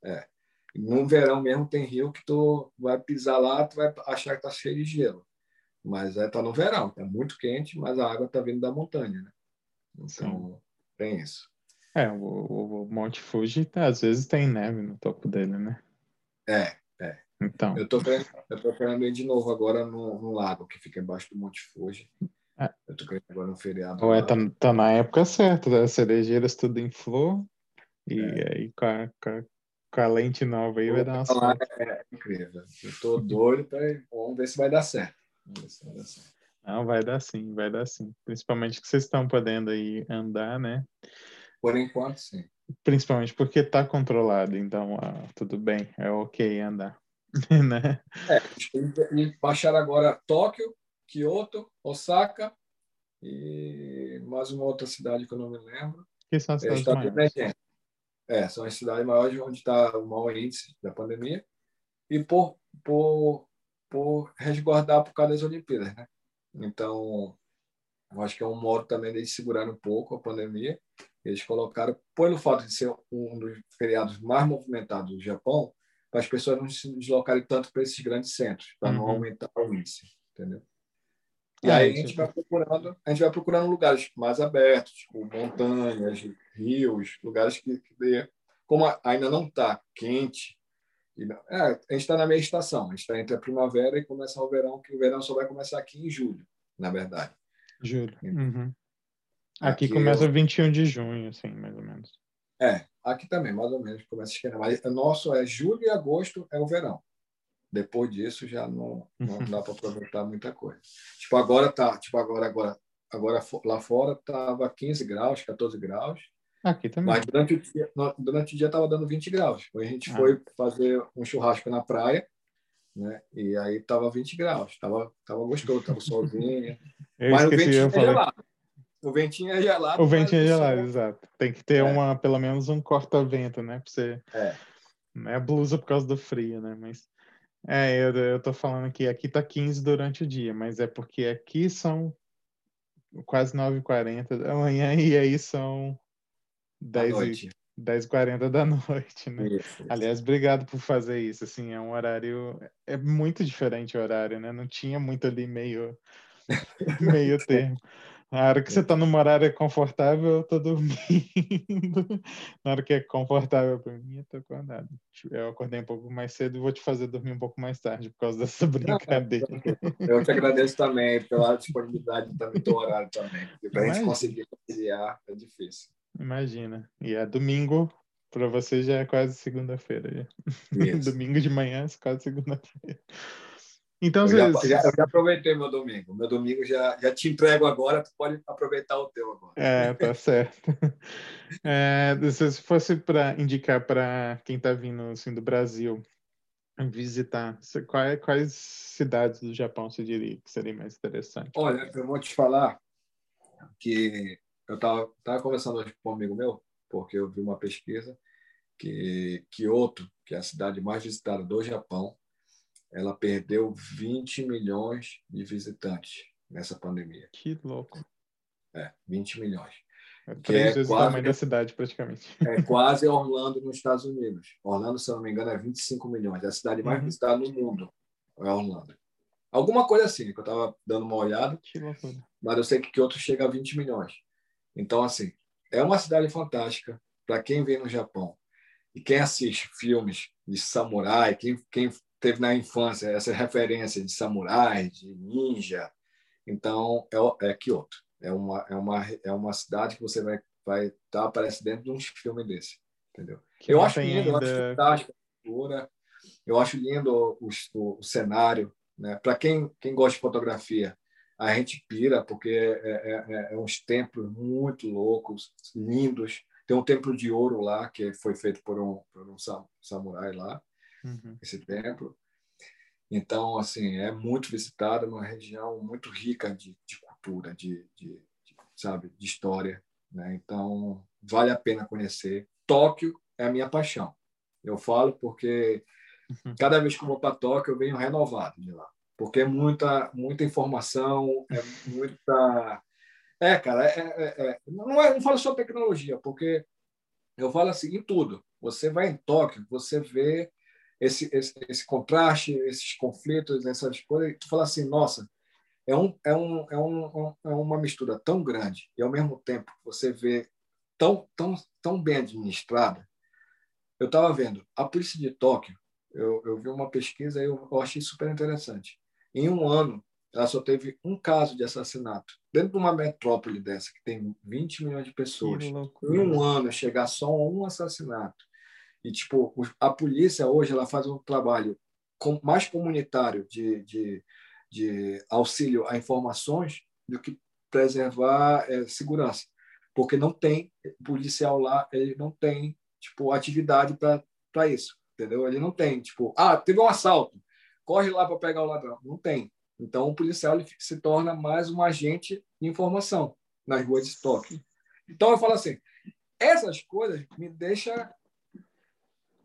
É. No verão mesmo tem rio que tu vai pisar lá, tu vai achar que tá cheio de gelo. Mas é, tá no verão, tá muito quente, mas a água tá vindo da montanha, né? Então, tem isso. É, o, o Monte Fuji às vezes tem neve no topo dele, né? É, é. Então. Eu tô querendo, eu tô querendo ir de novo agora no, no lago que fica embaixo do Monte Fuji. É. Eu tô querendo agora no feriado. Ué, tá, tá, na época certa, né? cerejeiras tudo em flor. E é. aí com a, com, a, com a, lente nova aí vai dar uma sorte. É, é incrível. Eu tô doido para Vamos ver se vai dar certo. Vamos ver se vai dar certo. Não, vai dar sim, vai dar sim. Principalmente que vocês estão podendo aí andar, né? Por enquanto, sim. Principalmente porque está controlado, então ah, tudo bem, é ok andar. né? É, e baixaram agora Tóquio, Kyoto, Osaka e mais uma outra cidade que eu não me lembro. Que são as cidades maiores. É, são as cidades maiores onde está o maior índice da pandemia. E por, por, por resguardar por causa das Olimpíadas, né? Então, eu acho que é um modo também de segurar um pouco a pandemia. Eles colocaram, pelo fato de ser um dos feriados mais movimentados do Japão, para as pessoas não se deslocarem tanto para esses grandes centros, para uhum. não aumentar o índice, entendeu? E é, aí a gente vai procurando, a gente vai procurando lugares mais abertos, tipo montanhas, rios, lugares que, que dê, como ainda não está quente, não, é, a gente está na meia estação, a gente está entre a primavera e começar o verão, que o verão só vai começar aqui em julho, na verdade. Julho. Uhum. Aqui, aqui, começa eu... 21 de junho, assim, mais ou menos. É, aqui também, mais ou menos, começa a esquentar. Mas o nosso é julho e agosto é o verão. Depois disso já não, não dá para aproveitar muita coisa. Tipo, agora tá, tipo, agora, agora, agora lá fora tava 15 graus, 14 graus. Aqui também. Mas durante o dia, durante o dia tava dando 20 graus. Hoje a gente ah. foi fazer um churrasco na praia, né? E aí tava 20 graus. Tava, tava gostoso, tava solzinho. mas o ventinho é gelado. O ventinho é gelado. O ventinho é gelado, exato. Tem que ter é. uma, pelo menos um corta-vento, né? Pra você. É. É blusa por causa do frio, né? Mas é, eu, eu tô falando que aqui tá 15 durante o dia, mas é porque aqui são quase 9h40 da manhã e aí são 10 h 40 da noite, né? Isso, Aliás, obrigado por fazer isso, assim, é um horário, é muito diferente o horário, né? Não tinha muito ali meio, meio termo. Na hora que você está numa área confortável, eu tô dormindo. Na hora que é confortável para mim, eu tô acordado. Eu acordei um pouco mais cedo e vou te fazer dormir um pouco mais tarde por causa dessa brincadeira. Eu te agradeço também pela disponibilidade também do horário também. Para a gente conseguir conciliar é difícil. Imagina. E é domingo, para você já é quase segunda-feira. domingo de manhã é quase segunda-feira. Então, eu já, já, eu já, aproveitei meu domingo. Meu domingo já, já te entrego agora, tu pode aproveitar o teu agora. É, tá certo. É, se fosse para indicar para quem está vindo assim, do Brasil visitar, quais, quais cidades do Japão você diria que seria mais interessante? Olha, eu vou te falar que eu estava tava conversando hoje com um amigo meu, porque eu vi uma pesquisa que Kyoto, que é a cidade mais visitada do Japão, ela perdeu 20 milhões de visitantes nessa pandemia. Que louco. É, 20 milhões. É três é vezes quase, o tamanho da cidade, praticamente. É quase Orlando, nos Estados Unidos. Orlando, se eu não me engano, é 25 milhões. É a cidade mais uhum. visitada no mundo, é Orlando. Alguma coisa assim, que eu estava dando uma olhada. Que loucura. Mas eu sei que Kyoto chega a 20 milhões. Então, assim, é uma cidade fantástica para quem vem no Japão. E quem assiste filmes de samurai, quem, quem teve na infância essa referência de samurai, de ninja. Então, é, é Kyoto. É uma, é, uma, é uma cidade que você vai vai estar tá, aparece dentro de um filme desse, entendeu? Que eu acho lindo, eu acho cultura, eu acho lindo o, o, o cenário, né? Para quem quem gosta de fotografia, a gente pira porque é, é, é, é uns templos muito loucos, lindos. Tem um templo de ouro lá que foi feito por um, por um samurai lá uhum. esse templo. Então, assim, é muito visitado, uma região muito rica de, de cultura, de, de, de, sabe, de história. Né? Então, vale a pena conhecer. Tóquio é a minha paixão. Eu falo porque uhum. cada vez que eu vou para Tóquio, eu venho renovado de lá. Porque é muita, muita informação, é muita. É, cara, é, é, é, não, é, não falo só tecnologia, porque eu falo assim, em tudo. Você vai em Tóquio, você vê esse, esse, esse contraste, esses conflitos, essas coisas, e tu fala assim, nossa, é, um, é, um, é, um, é uma mistura tão grande e ao mesmo tempo você vê tão, tão, tão bem administrada. Eu estava vendo, a polícia de Tóquio, eu, eu vi uma pesquisa e eu, eu achei super interessante. Em um ano, ela só teve um caso de assassinato. Dentro de uma metrópole dessa, que tem 20 milhões de pessoas, em um ano chegar só a um assassinato. E, tipo, a polícia hoje ela faz um trabalho mais comunitário de, de, de auxílio a informações do que preservar é, segurança. Porque não tem policial lá, ele não tem, tipo, atividade para isso, entendeu? Ele não tem, tipo, ah, teve um assalto, corre lá para pegar o ladrão. Não tem. Então, o policial ele se torna mais um agente de informação nas ruas de estoque. Então, eu falo assim, essas coisas me deixam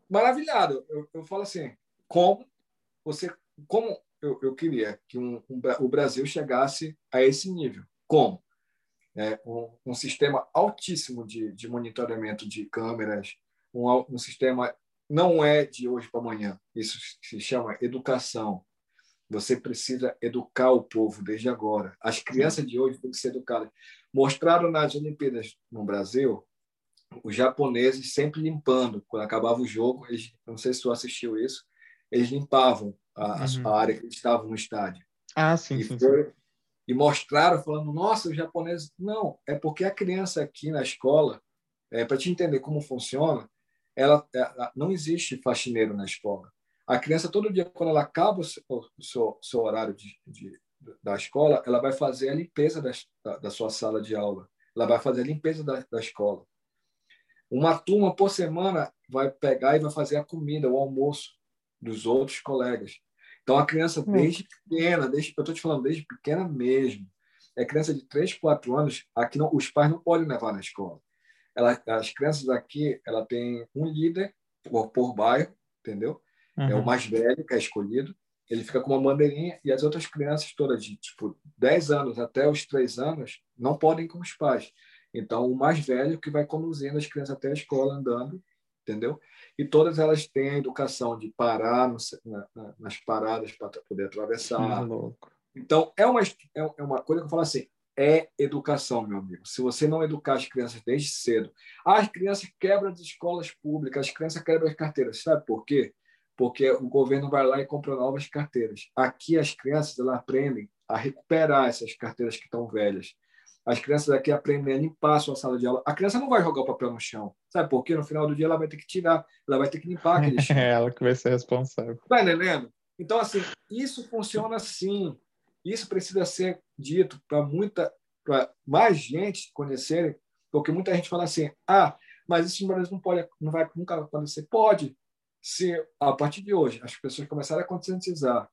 maravilhado. Eu, eu falo assim, como você, como eu, eu queria que um, um, o Brasil chegasse a esse nível. Como? É, um, um sistema altíssimo de, de monitoramento de câmeras, um, sistema não é de hoje para amanhã. Isso se chama educação. Você precisa educar o povo desde agora. As crianças de hoje têm que ser educadas. Mostraram nas Olimpíadas no Brasil os japoneses sempre limpando. Quando acabava o jogo, eles, não sei se tu assistiu isso, eles limpavam a, uhum. a área que eles estavam no estádio. Ah, sim, e, sim, foi, sim. e mostraram, falando, nossa, os japoneses... Não, é porque a criança aqui na escola, é, para te entender como funciona, ela, ela, é, não existe faxineiro na escola. A criança, todo dia, quando ela acaba o seu, o seu, seu horário de, de, da escola, ela vai fazer a limpeza da, da, sua sala de aula. Ela vai fazer a limpeza da, da escola. Uma turma por semana vai pegar e vai fazer a comida, o almoço dos outros colegas. Então, a criança, hum. desde pequena, desde, eu estou te falando, desde pequena mesmo, é criança de 3, 4 anos, aqui não, os pais não podem levar na escola. Ela, as crianças aqui, ela tem um líder por, por bairro, entendeu? uhum. é o mais velho que é escolhido. Ele fica com uma bandeirinha e as outras crianças todas de tipo 10 anos até os 3 anos não podem ir com os pais. Então, o mais velho que vai conduzindo as crianças até a escola andando, entendeu? E todas elas têm a educação de parar no, na, nas paradas para poder atravessar. Então, é uma, é, é uma coisa que eu falo assim, é educação, meu amigo. Se você não educar as crianças desde cedo, as crianças quebram as escolas públicas, as crianças quebram as carteiras. Sabe por quê? porque o governo vai lá e compra novas carteiras. Aqui as crianças elas aprendem a recuperar essas carteiras que estão velhas. As crianças aqui aprendem a limpar a sua sala de aula. A criança não vai jogar o papel no chão, sabe por quê? No final do dia ela vai ter que tirar, ela vai ter que limpar aquele chão. É ela que vai ser responsável. Tá entendendo? Então, assim, isso funciona assim. Isso precisa ser dito para muita, para mais gente conhecerem, porque muita gente fala assim: ah, mas isso no Brasil não pode, não vai nunca acontecer. Pode, se a partir de hoje as pessoas começarem a conscientizar,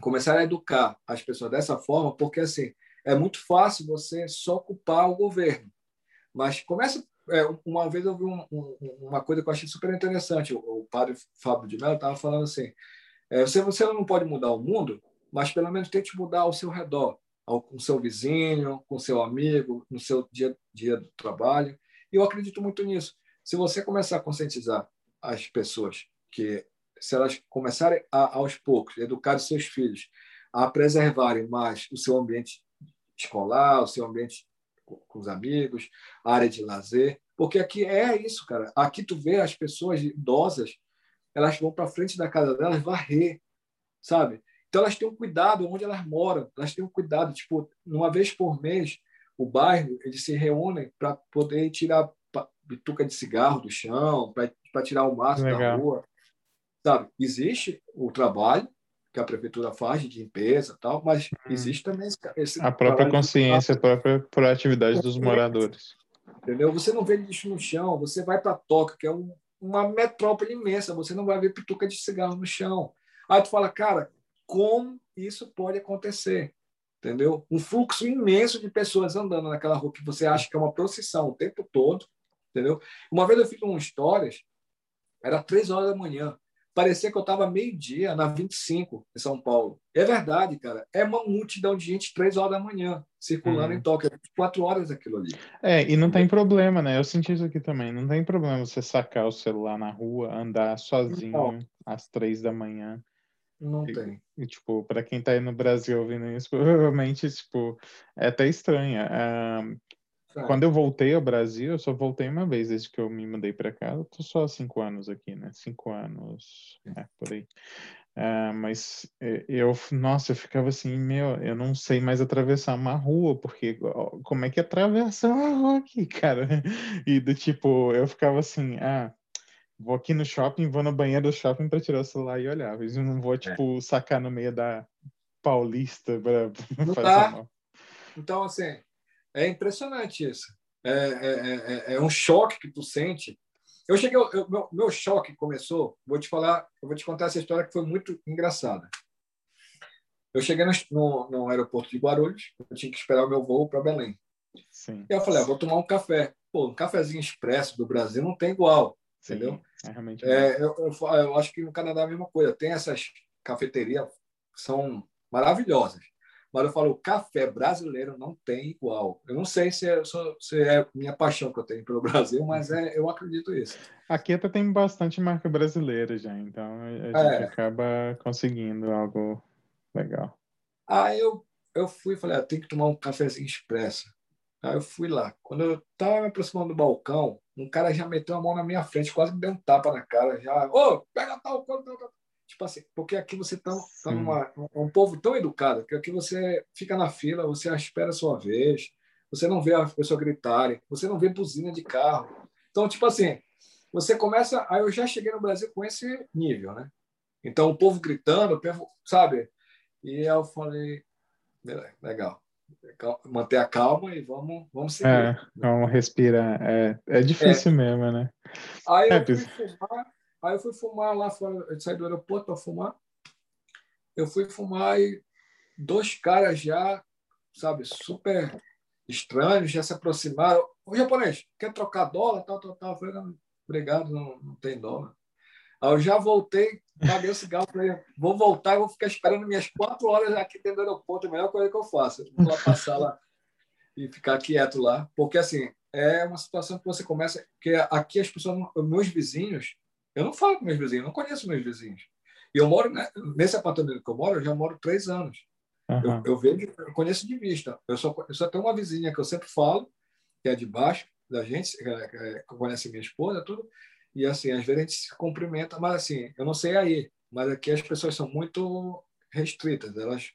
começarem a educar as pessoas dessa forma, porque assim é muito fácil você só culpar o governo, mas começa é, uma vez eu vi um, um, uma coisa que eu achei super interessante. O, o padre Fábio de Mello estava falando assim: é, você, você não pode mudar o mundo, mas pelo menos tente mudar ao seu redor, ao, com seu vizinho, com seu amigo, no seu dia a dia do trabalho. E eu acredito muito nisso. Se você começar a conscientizar as pessoas que se elas começarem a, aos poucos educar os seus filhos a preservarem mais o seu ambiente escolar, o seu ambiente com os amigos, a área de lazer, porque aqui é isso, cara. Aqui tu vê as pessoas idosas, elas vão para frente da casa delas varrer, sabe? Então elas têm um cuidado onde elas moram, elas têm um cuidado, tipo, uma vez por mês, o bairro, eles se reúnem para poder tirar bituca de cigarro do chão, para tirar o maço Legal. da rua. Sabe, existe o trabalho que a prefeitura faz de limpeza tal, mas hum. existe também esse, esse a própria consciência, a própria proatividade dos moradores. Entendeu? Você não vê lixo no chão, você vai para Tóquio, que é um, uma metrópole imensa, você não vai ver pituca de cigarro no chão. Aí tu fala, cara, como isso pode acontecer? Entendeu? Um fluxo imenso de pessoas andando naquela rua que você acha que é uma procissão o tempo todo, entendeu? Uma vez eu fiz um stories, era três horas da manhã, parecia que eu estava meio-dia na 25 em São Paulo. É verdade, cara. É uma multidão de gente três horas da manhã circulando uhum. em Tóquio. Quatro horas aquilo ali. É, e não tem problema, né? Eu senti isso aqui também. Não tem problema você sacar o celular na rua, andar sozinho não. às três da manhã. Não e, tem. E, tipo, para quem tá aí no Brasil ouvindo isso, provavelmente, tipo, é até estranho. Uh, quando eu voltei ao Brasil, eu só voltei uma vez desde que eu me mudei para cá. Eu tô só há cinco anos aqui, né? Cinco anos, é, por aí. Uh, mas é, eu, nossa, eu ficava assim, meu, eu não sei mais atravessar uma rua, porque como é que atravessa uma rua aqui, cara? E do tipo, eu ficava assim, ah, vou aqui no shopping, vou no banheiro do shopping para tirar o celular e olhar. Eu não vou, é. tipo, é. sacar no meio da Paulista para fazer tá. mal. Então, assim, é impressionante isso. É, é, é, é, um choque que tu sente. Eu cheguei, eu, meu, meu choque começou. Vou te falar, eu vou te contar essa história que foi muito engraçada. Eu cheguei no, no, no aeroporto de Guarulhos, eu tinha que esperar o meu voo para Belém. Sim. E eu falei, ah, vou tomar um café. Pô, um cafezinho expresso do Brasil não tem igual, Sim, entendeu? É realmente. É, eu, eu, eu, acho que no Canadá é a mesma coisa. Tem essas cafeterias que são maravilhosas. Mas eu falo, o café brasileiro não tem igual. Eu não sei se é, se é minha paixão que eu tenho pelo Brasil, mas é, eu acredito isso. Aqui até tem bastante marca brasileira já, então a gente é. acaba conseguindo algo legal. Aí eu, eu fui falei, ah, tem que tomar um cafezinho expresso. Aí eu fui lá. Quando eu estava me aproximando do balcão, um cara já meteu a mão na minha frente, quase me deu um tapa na cara. Já, ô, oh, pega tal, tal, tal, tal. Tipo assim, porque aqui você está tá numa, um povo tão educado que aqui você fica na fila, você espera a sua vez, você não vê a pessoa gritarem, você não vê buzina de carro. Então, tipo assim, você começa. Aí eu já cheguei no Brasil com esse nível, né? Então, o povo gritando, sabe? E eu falei, legal. Manter a calma e vamos, vamos seguir. É, vamos respirar. É, é difícil é. mesmo, né? Aí eu é, fui fumar, Aí eu fui fumar lá fora, eu saí do aeroporto para fumar. Eu fui fumar e dois caras já, sabe, super estranhos, já se aproximaram. O japonês, quer trocar dólar? Tal, tal, tal. Eu falei, não, obrigado, não, não tem dólar. Aí eu já voltei, paguei o cigarro, falei, vou voltar, vou ficar esperando minhas quatro horas aqui dentro do aeroporto, é a melhor coisa que eu faço. vou lá passar lá e ficar quieto lá, porque assim, é uma situação que você começa, porque aqui as pessoas, meus vizinhos, eu não falo com meus vizinhos, não conheço meus vizinhos. E eu moro né, nesse apartamento que eu moro, eu já moro três anos. Uhum. Eu, eu, vejo, eu conheço de vista. Eu só, eu só tenho uma vizinha que eu sempre falo, que é de baixo da gente, que, é, que conhece minha esposa, tudo. E assim, às vezes a gente se cumprimenta, mas assim, eu não sei aí, mas aqui as pessoas são muito restritas. Elas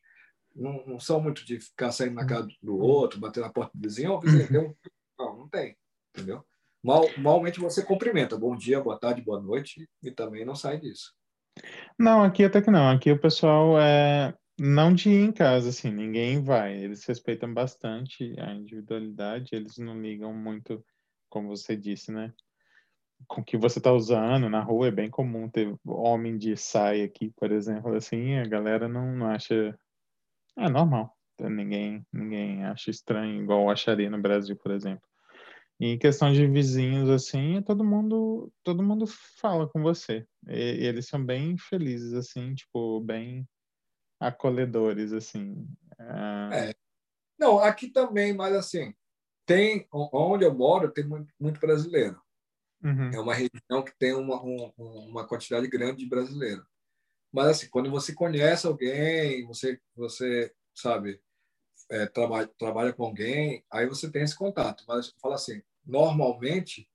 não, não são muito de ficar saindo na casa do outro, bater na porta do vizinho, ou vizinho, tem um... não, não tem, entendeu? Mal, malmente você cumprimenta, bom dia, boa tarde, boa noite, e também não sai disso. Não, aqui até que não. Aqui o pessoal é não de ir em casa, assim, ninguém vai. Eles respeitam bastante a individualidade, eles não ligam muito, como você disse, né? Com o que você está usando na rua é bem comum ter homem de saia aqui, por exemplo, assim, a galera não, não acha. É normal. Ninguém, ninguém acha estranho, igual acharia no Brasil, por exemplo. Em questão de vizinhos, assim, todo mundo, todo mundo fala com você. E, e eles são bem felizes, assim, tipo, bem acolhedores, assim. Ah, é. Não, aqui também, mas assim, tem onde eu moro tem muito, muito brasileiro. Uhum. É uma região que tem uma, um, uma quantidade grande de brasileiro. Mas assim, quando você conhece alguém, você você sabe é, trabalha, trabalha com alguém, aí você tem esse contato. Mas fala assim, normalmente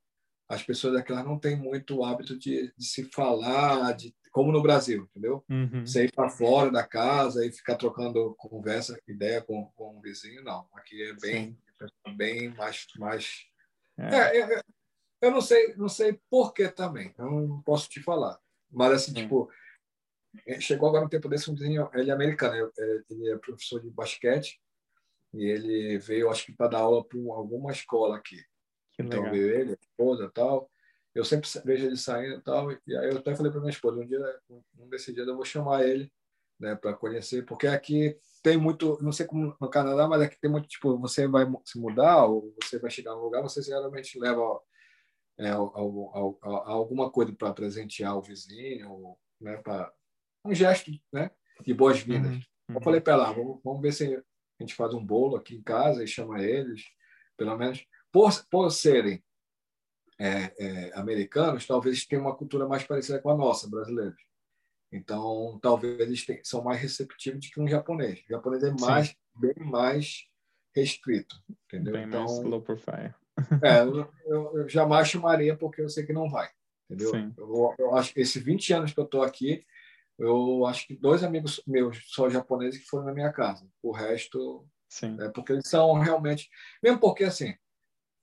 as pessoas daquela não têm muito hábito de, de, se falar, de, como no Brasil, entendeu? Uhum. Você ir para fora da casa e ficar trocando conversa, ideia com, com um vizinho, não. Aqui é bem, bem mais, mais. É. É, é, é, eu não sei, não sei por que também. Eu não posso te falar. Mas assim, tipo, é, chegou agora um tempo desse um vizinho, ele é americano, ele é professor de basquete e ele veio, acho que para dar aula para alguma escola aqui. Que então legal. veio ele, a esposa tal. Eu sempre vejo ele saindo e tal. E aí eu até falei para minha esposa, um dia, um desses dias eu vou chamar ele, né, para conhecer, porque aqui tem muito, não sei como no Canadá, mas aqui tem muito tipo, você vai se mudar ou você vai chegar num lugar, você geralmente leva é, alguma coisa para presentear o vizinho, né, para um gesto, né, de boas-vindas. Uhum. Eu falei para ela, vamos, vamos ver se a gente faz um bolo aqui em casa e chama eles, pelo menos, por, por serem é, é, americanos, talvez tenham uma cultura mais parecida com a nossa, brasileiros. Então, talvez eles são mais receptivos do que um japonês. O japonês é mais, bem mais restrito, entendeu? Bem então, mais low profile. é, eu, eu, eu, jamais chamaria porque eu sei que não vai, entendeu? Eu, eu acho que esses 20 anos que eu estou aqui, eu acho que dois amigos meus só japoneses que foram na minha casa. O resto, Sim. é porque eles são realmente, mesmo porque assim,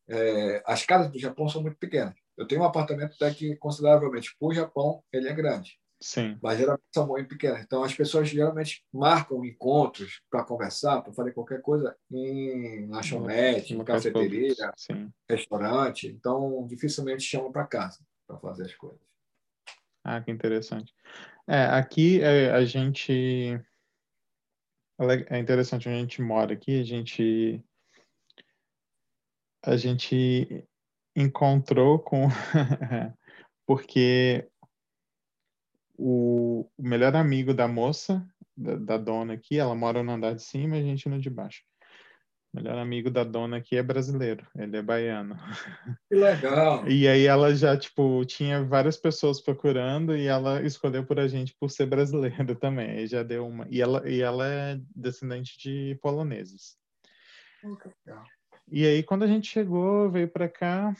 é, as casas do Japão são muito pequenas. Eu tenho um apartamento até que consideravelmente, por Japão, ele é grande. Sim. Mas geralmente são muito pequenas. Então, as pessoas geralmente marcam encontros para conversar, para fazer qualquer coisa em lanchonete, em cafeteria, Sim. restaurante. Então, dificilmente chamam para casa para fazer as coisas. Ah, que interessante. É, aqui é, a gente. É interessante onde a gente mora aqui, a gente. A gente encontrou com. Porque o, o melhor amigo da moça, da, da, dona aqui, ela mora no andar de cima e a gente no de baixo. Melhor amigo da dona aqui é brasileiro, ele é baiano. Que legal! E aí ela já, tipo, tinha várias pessoas procurando e ela escolheu por a gente por ser brasileira também. Aí já deu uma. E ela, e ela é descendente de poloneses. E aí, quando a gente chegou, veio para cá,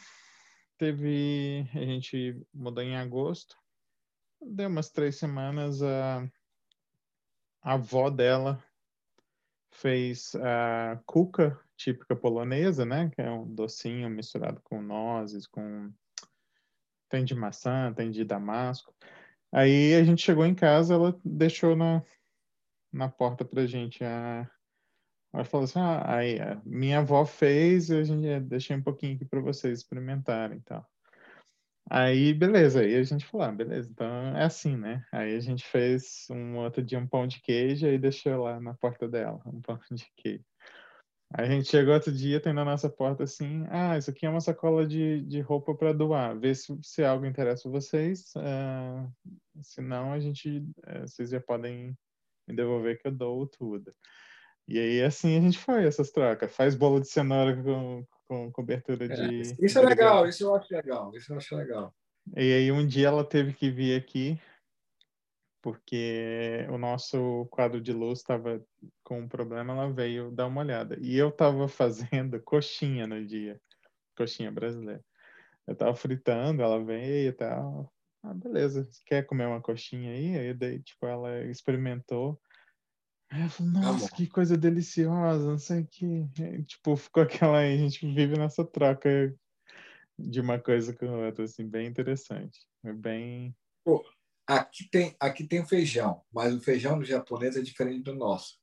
teve. A gente mudou em agosto deu umas três semanas, a, a avó dela fez a cuca típica polonesa, né? Que é um docinho misturado com nozes, com tem de maçã, tem de damasco. Aí a gente chegou em casa, ela deixou na, na porta pra gente a ela falou assim, ah, aí, minha avó fez, a gente deixei um pouquinho aqui para vocês experimentarem tal. Aí, beleza, aí a gente falou, ah, beleza, então é assim, né? Aí a gente fez um outro dia um pão de queijo e deixou lá na porta dela, um pão de queijo. Aí a gente chegou outro dia, tem na nossa porta assim, ah, isso aqui é uma sacola de, de roupa para doar, vê se, se algo interessa vocês, uh, se não, a gente, uh, vocês já podem me devolver que eu dou tudo. E aí, assim, a gente foi, essas trocas. Faz bolo de cenoura com, com cobertura é, de. Isso é legal, isso eu acho legal, isso eu acho legal. E aí um dia ela teve que vir aqui porque o nosso quadro de luz estava com um problema, ela veio dar uma olhada. E eu estava fazendo coxinha no dia, coxinha brasileira. Eu estava fritando, ela veio e tal. Ah, beleza, quer comer uma coxinha aí? Aí daí, tipo, ela experimentou. Aí eu falei, nossa, que coisa deliciosa, não sei o que. Tipo, ficou aquela. A gente vive nessa troca de uma coisa com outra, assim, bem interessante. É bem. Pô, aqui tem, aqui tem feijão, mas o feijão do japonês é diferente do nosso.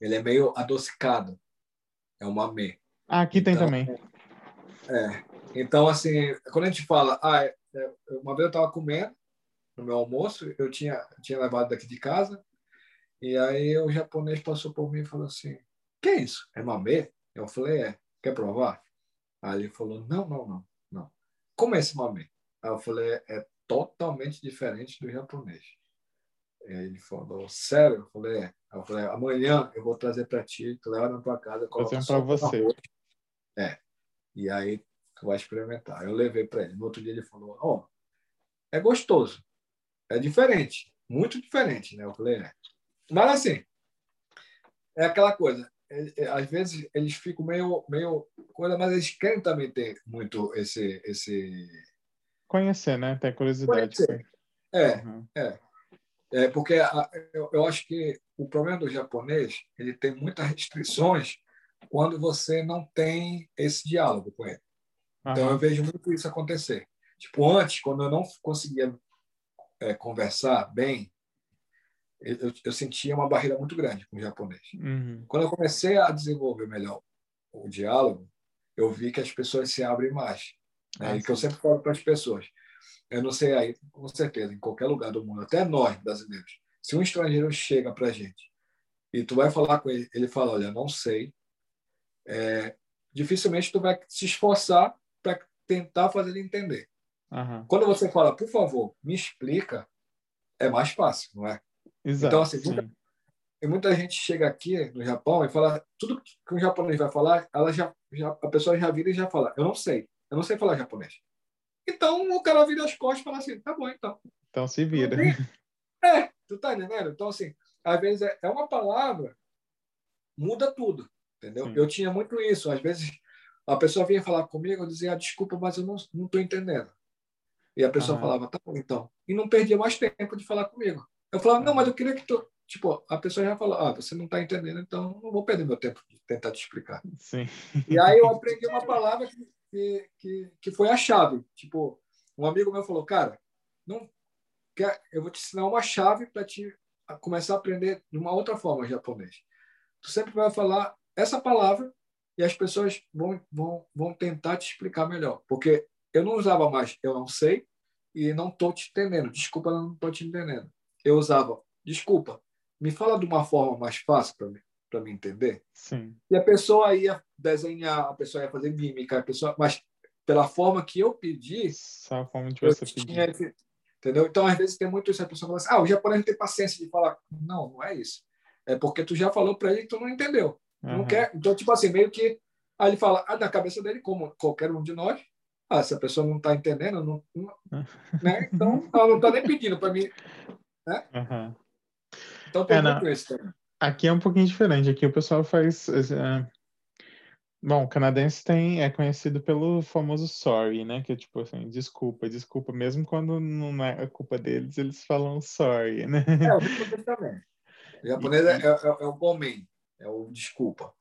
Ele é meio adocicado. É uma me. Ah, aqui então, tem também. É. Então, assim, quando a gente fala, ah, é, uma vez eu estava comendo no meu almoço, eu tinha, tinha levado daqui de casa, e aí o japonês passou por mim e falou assim: Que é isso? É mamê? Eu falei: É. Quer provar? Aí ele falou: Não, não, não. não. Como é esse mamê? Aí eu falei: É totalmente diferente do japonês. Aí ele falou: Sério? Eu falei: É. Aí eu falei: Amanhã eu vou trazer para ti, tu leva na tua casa. Fazer para você. É. E aí tu vai experimentar. Eu levei para ele. No outro dia ele falou: Ó, oh, é gostoso. É diferente. Muito diferente, né? Eu falei: É. Mas assim, é aquela coisa. É, é, às vezes eles ficam meio, meio coisa, mas eles querem também ter muito esse, esse conhecer, né? Ter curiosidade. Conhecer. É, uhum. é, é, porque a, eu, eu acho que o problema do japonês ele tem muitas restrições quando você não tem esse diálogo com ele. Então uhum. eu vejo muito isso acontecer. Tipo antes, quando eu não conseguia é, conversar bem eu, eu sentia uma barreira muito grande com o japonês. Uhum. Quando eu comecei a desenvolver melhor o diálogo, eu vi que as pessoas se abrem mais. Né? Ah, e que eu sempre falo para as pessoas, eu não sei aí, com certeza, em qualquer lugar do mundo, até nós brasileiros, se um estrangeiro chega para a gente e tu vai falar com ele, ele fala, olha, não sei, é, dificilmente tu vai se esforçar para tentar fazer ele entender. Uhum. Quando você fala, por favor, me explica, é mais fácil, não é? Exato, então, assim, muita, muita, gente chega aqui no Japão e fala tudo que um japonês vai falar, ela já, já, a pessoa já vira e já fala, eu não sei, eu não sei falar japonês. Então o cara vira as costas e fala assim, tá bom, então. Então se vira. É, tu tá entendendo? Então, assim, às vezes é, é uma palavra, muda tudo, entendeu? Sim. Eu tinha muito isso. Às vezes a pessoa vinha falar comigo, eu dizia, ah, desculpa, mas eu não estou entendendo. E a pessoa uhum. falava, tá bom, então. E não perdia mais tempo de falar comigo. Eu falava, não, mas eu queria que tu. Tipo, a pessoa já falou, ah, você não está entendendo, então não vou perder meu tempo de tentar te explicar. Sim. E aí eu aprendi uma palavra que, que, que foi a chave. Tipo, um amigo meu falou, cara, não quer, eu vou te ensinar uma chave para te começar a aprender de uma outra forma japonês. Tu sempre vai falar essa palavra e as pessoas vão, vão, vão tentar te explicar melhor. Porque eu não usava mais eu não sei e não estou te entendendo. Desculpa, não estou te entendendo. Eu usava desculpa, me fala de uma forma mais fácil para mim para me entender. Sim. E a pessoa ia desenhar, a pessoa ia fazer mímica, a pessoa, mas pela forma que eu pedi, só a forma de você tinha, pedir. Entendeu? Então, às vezes, tem muito isso. A pessoa fala assim, ah, o japonês não tem paciência de falar. Não, não é isso. É porque tu já falou para ele e tu não entendeu. Uhum. Não quer. Então, tipo assim, meio que. Aí ele fala, ah, na cabeça dele, como qualquer um de nós, ah, se a pessoa não está entendendo, não, não né? então ela não está nem pedindo para mim. Né? Uhum. Então, tem é, isso também. Aqui é um pouquinho diferente. Aqui o pessoal faz. Uh, bom, o canadense tem, é conhecido pelo famoso sorry, né? Que é tipo assim, desculpa, desculpa. Mesmo quando não é a culpa deles, eles falam sorry, né? É, o japonês também. O japonês é, é, é o gomen, é o desculpa.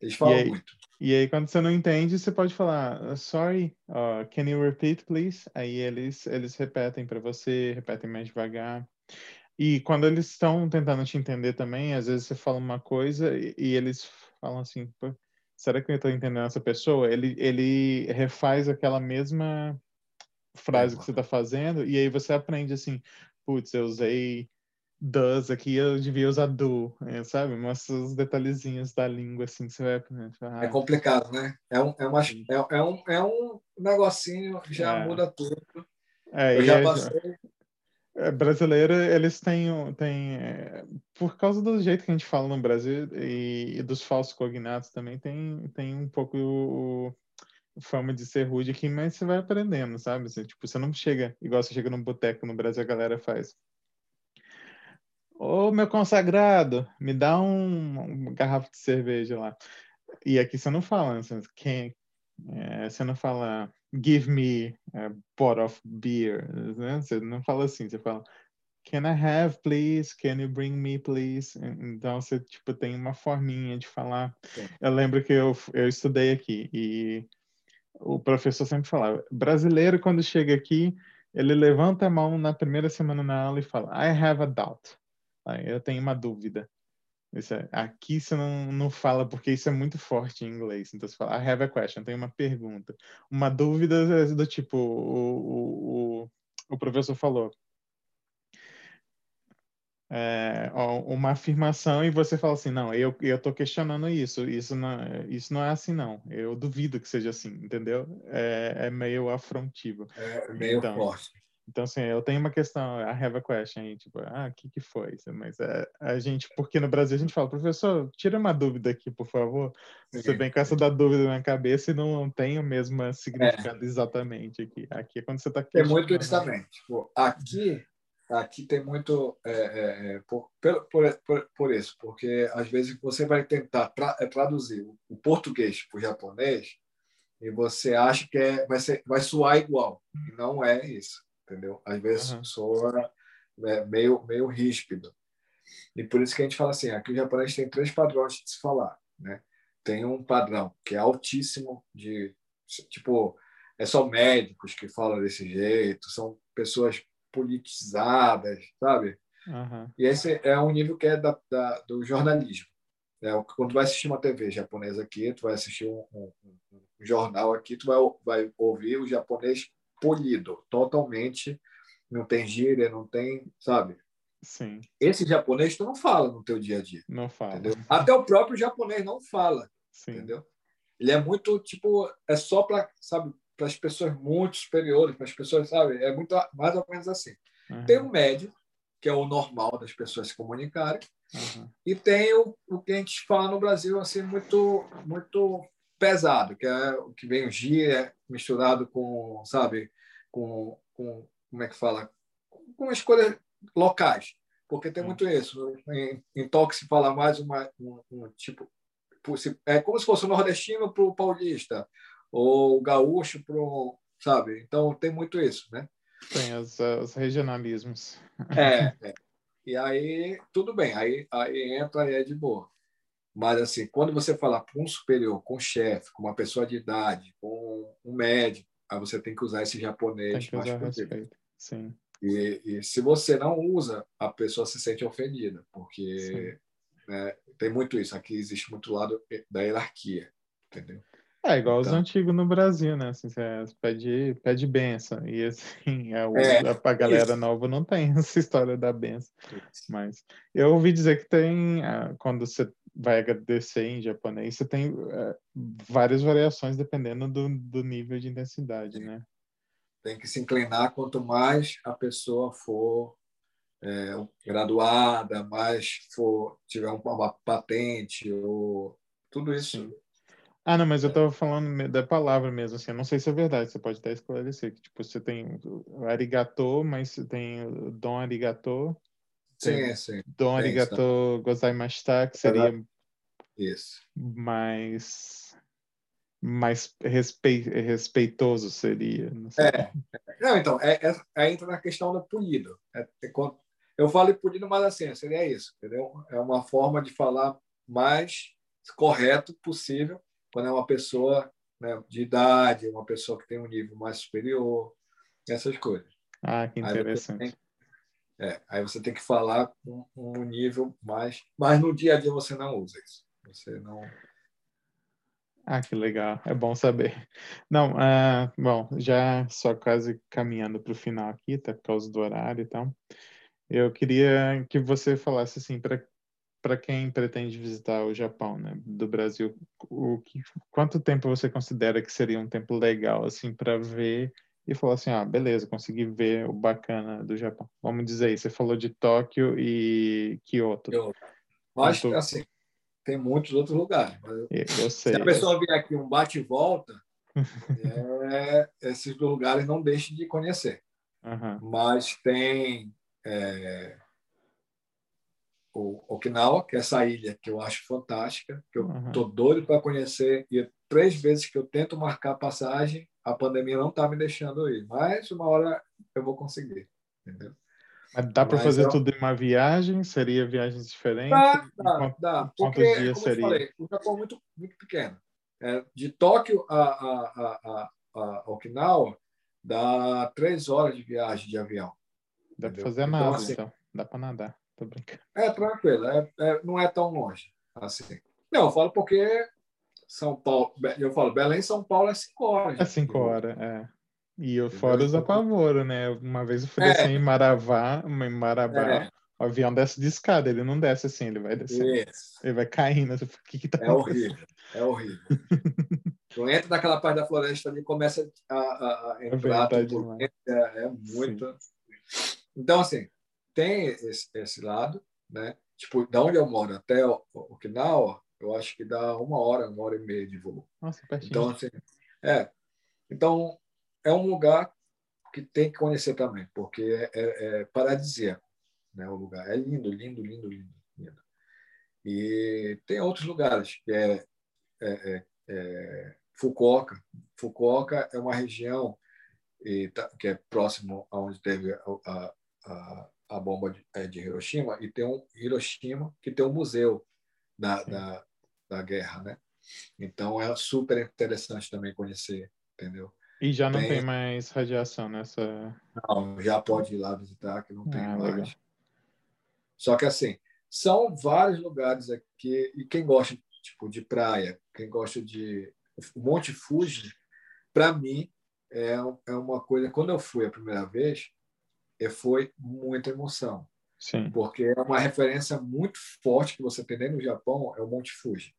Eles falam e aí, muito. E aí, quando você não entende, você pode falar, sorry, uh, can you repeat, please? Aí eles, eles repetem para você, repetem mais devagar. E quando eles estão tentando te entender também, às vezes você fala uma coisa e, e eles falam assim, será que eu estou entendendo essa pessoa? Ele, ele refaz aquela mesma frase que você está fazendo e aí você aprende assim, putz, eu usei does aqui, eu devia usar do, é, sabe? Mostra os detalhezinhos da língua, assim, você vai. Ah, é complicado, né? É um, é uma, é, é um, é um negocinho, já é. muda tudo. É, eu já passei... É, brasileiro, eles têm, têm é, por causa do jeito que a gente fala no Brasil e, e dos falsos cognatos também, tem, tem um pouco o, fama de ser rude aqui, mas você vai aprendendo, sabe? Você, tipo, você não chega, igual você chega num boteco no Brasil, a galera faz. Ô, meu consagrado, me dá um, uma garrafa de cerveja lá. E aqui você não fala, né? você, quem, é, você não fala give me a pot of beer, né? Você não fala assim, você fala can I have please? Can you bring me please? Então você tipo tem uma forminha de falar. Eu lembro que eu, eu estudei aqui e o professor sempre falava, brasileiro quando chega aqui, ele levanta a mão na primeira semana na aula e fala I have a doubt. Eu tenho uma dúvida. É, aqui você não, não fala porque isso é muito forte em inglês. Então você fala, I have a question, tem uma pergunta. Uma dúvida do tipo, o, o, o professor falou. É, uma afirmação e você fala assim, não, eu eu estou questionando isso, isso não, isso não é assim não, eu duvido que seja assim, entendeu? É, é meio afrontivo. É meio então, forte. Então, assim, eu tenho uma questão, I have a question, aí, tipo, ah, o que que foi? Mas é, a gente, porque no Brasil a gente fala, professor, tira uma dúvida aqui, por favor. Você vem com essa da dúvida na cabeça e não tem o mesmo significado é. exatamente aqui. Aqui é quando você está Tem muito isso também. Tipo, aqui, aqui tem muito é, é, é por, por, por, por, isso, porque às vezes você vai tentar tra é, traduzir o português para o japonês e você acha que é, vai, ser, vai soar igual. E não é isso entendeu? Às vezes uhum. soa é, meio, meio ríspido. E por isso que a gente fala assim, aqui o japonês tem três padrões de se falar, né? Tem um padrão que é altíssimo de, tipo, é só médicos que falam desse jeito, são pessoas politizadas, sabe? Uhum. E esse é um nível que é da, da, do jornalismo. É, quando tu vai assistir uma TV japonesa aqui, tu vai assistir um, um, um jornal aqui, tu vai, vai ouvir o japonês polido, totalmente. Não tem gíria, não tem, sabe? Sim. Esse japonês tu não fala no teu dia a dia. Não fala. Entendeu? Até o próprio japonês não fala. Sim. Entendeu? Ele é muito, tipo, é só para, sabe, para as pessoas muito superiores, para as pessoas, sabe? É muito mais ou menos assim. Uhum. Tem o médio, que é o normal das pessoas se comunicarem, uhum. e tem o, o que a gente fala no Brasil, assim, muito, muito pesado, que é o que vem o gíria misturado com, sabe, com, com como é que fala, com escolhas locais, porque tem muito isso. Em, em toque se fala mais uma, um, um tipo, é como se fosse o nordestino para o paulista, ou o gaúcho para o. Sabe? Então tem muito isso, né? Tem os, os regionalismos. É, é, E aí, tudo bem, aí, aí entra e é de boa. Mas, assim, quando você falar com um superior, com um chefe, com uma pessoa de idade, com um médico, aí você tem que usar esse japonês tem que usar respeito. Sim. E, e, se você não usa, a pessoa se sente ofendida, porque né, tem muito isso. Aqui existe muito lado da hierarquia, entendeu? É igual então, os antigos no Brasil, né? Assim, você pede, pede benção. E assim, a, é, a, a galera isso. nova não tem essa história da benção. Mas eu ouvi dizer que tem, ah, quando você vai agradecer em japonês, você tem uh, várias variações dependendo do, do nível de intensidade, né? Tem que se inclinar quanto mais a pessoa for é, graduada, mais for tiver uma patente ou tudo isso. Sim. Ah, não, mas eu estava falando da palavra mesmo, assim, eu não sei se é verdade, você pode até esclarecer, que, tipo, você tem arigato, mas você tem dom arigato, Sim, sim. Tem arigato gozaimashita, que seria isso. mais mais respe... respeitoso seria. Não, é. não então, é, é, é, entra na questão do polido. É, é eu falo polido, mas assim, seria isso, entendeu? É uma forma de falar mais correto possível quando é uma pessoa né, de idade, uma pessoa que tem um nível mais superior, essas coisas. Ah, que interessante. É, aí você tem que falar um, um nível mais. Mas no dia a dia você não usa isso. Você não. Ah, que legal. É bom saber. Não, uh, bom, já só quase caminhando para o final aqui, tá por causa do horário e tal. Eu queria que você falasse assim, para para quem pretende visitar o Japão, né, do Brasil, o que, quanto tempo você considera que seria um tempo legal assim para ver e falar assim, ah, beleza, consegui ver o bacana do Japão. Vamos dizer aí, você falou de Tóquio e Kyoto. Eu, mas, Quanto... assim, tem muitos outros lugares. Eu, eu sei. Se a pessoa vier aqui um bate e volta, é, esses lugares não deixe de conhecer. Uhum. Mas tem é, o Okinawa, que é essa ilha que eu acho fantástica, que eu uhum. tô doido para conhecer. E três vezes que eu tento marcar passagem, a pandemia não está me deixando ir. Mas uma hora eu vou conseguir, entendeu? Mas dá para fazer eu... tudo em uma viagem? Seria viagens diferentes? Dá, dá, quantos, dá. Porque, quantos dias seria? Falei, o Japão é muito, muito pequeno. É, de Tóquio a, a, a, a, Okinawa, dá três horas de viagem de avião. Dá para fazer então, nada, assim, então. Dá para nadar. Tô brincando. É tranquilo. É, é, não é tão longe assim. Não, eu falo porque São Paulo... Eu falo, Belém, São Paulo é cinco horas. É cinco horas, é. E eu, fora os apavoros, né? Uma vez eu fui é. descer em Maravá, em Marabá, é. o avião desce de escada, ele não desce assim, ele vai descer. Ele vai caindo. O que que tá é horrível, é horrível. tu entra naquela parte da floresta ali começa a, a, a é entrar, é, é muito. Sim. Então, assim, tem esse, esse, lado, né? Tipo, da onde eu moro até Okinawa, eu acho que dá uma hora, uma hora e meia de voo. Nossa, pertinho. Então, assim, é. Então, é um lugar que tem que conhecer também, porque é, é, é paradisíaco, né? O lugar é lindo, lindo, lindo, lindo, lindo. E tem outros lugares que é, é, é, é Fukuoka. Fukuoka é uma região e tá, que é próximo aonde teve a, a, a bomba de, é, de, Hiroshima e tem um Hiroshima que tem um museu da, da, da guerra, né? Então é super interessante também conhecer, entendeu? E já não tem, tem mais radiação nessa. Não, já pode ir lá visitar, que não tem ah, mais. Legal. Só que assim, são vários lugares aqui, e quem gosta tipo, de praia, quem gosta de. Monte Fuji, para mim, é, é uma coisa. Quando eu fui a primeira vez, é, foi muita emoção. Sim. Porque é uma referência muito forte que você tem dentro do Japão, é o Monte Fuji.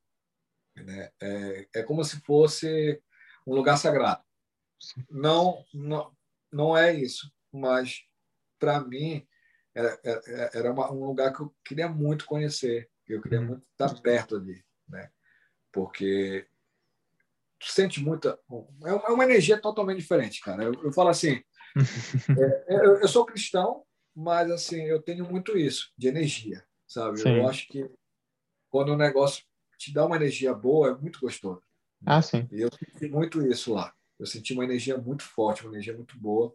Né? É, é como se fosse um lugar sagrado. Não, não, não é isso, mas para mim era, era, era uma, um lugar que eu queria muito conhecer, eu queria muito estar perto ali, né? Porque tu sente muita, é uma energia totalmente diferente, cara. Eu, eu falo assim, é, eu, eu, sou cristão, mas assim eu tenho muito isso de energia, sabe? Sim. Eu acho que quando o negócio te dá uma energia boa, é muito gostoso. Ah, sim. E eu senti muito isso lá. Eu senti uma energia muito forte, uma energia muito boa.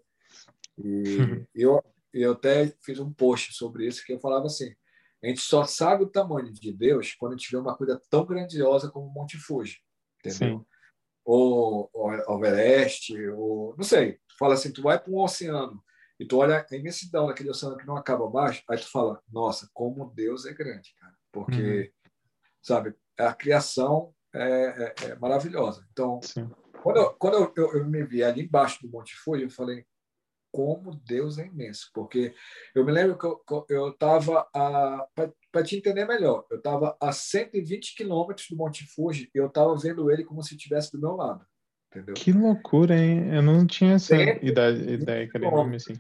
E eu, eu até fiz um post sobre isso que eu falava assim: a gente só sabe o tamanho de Deus quando a gente vê uma coisa tão grandiosa como o Monte Fuji, entendeu? Sim. Ou o Everest, ou não sei. Fala assim, tu vai para um oceano e tu olha a imensidão daquele oceano que não acaba mais, aí tu fala, nossa, como Deus é grande, cara. Porque, uhum. sabe, a criação é, é, é maravilhosa. Então, Sim. quando, eu, quando eu, eu, eu, me vi ali embaixo do Monte Fuji, eu falei, como Deus é imenso. Porque eu me lembro que eu estava, para te entender melhor, eu estava a 120 quilômetros do Monte Fuji e eu estava vendo ele como se estivesse do meu lado. Entendeu? Que loucura, hein? Eu não tinha essa ideia, ideia que assim.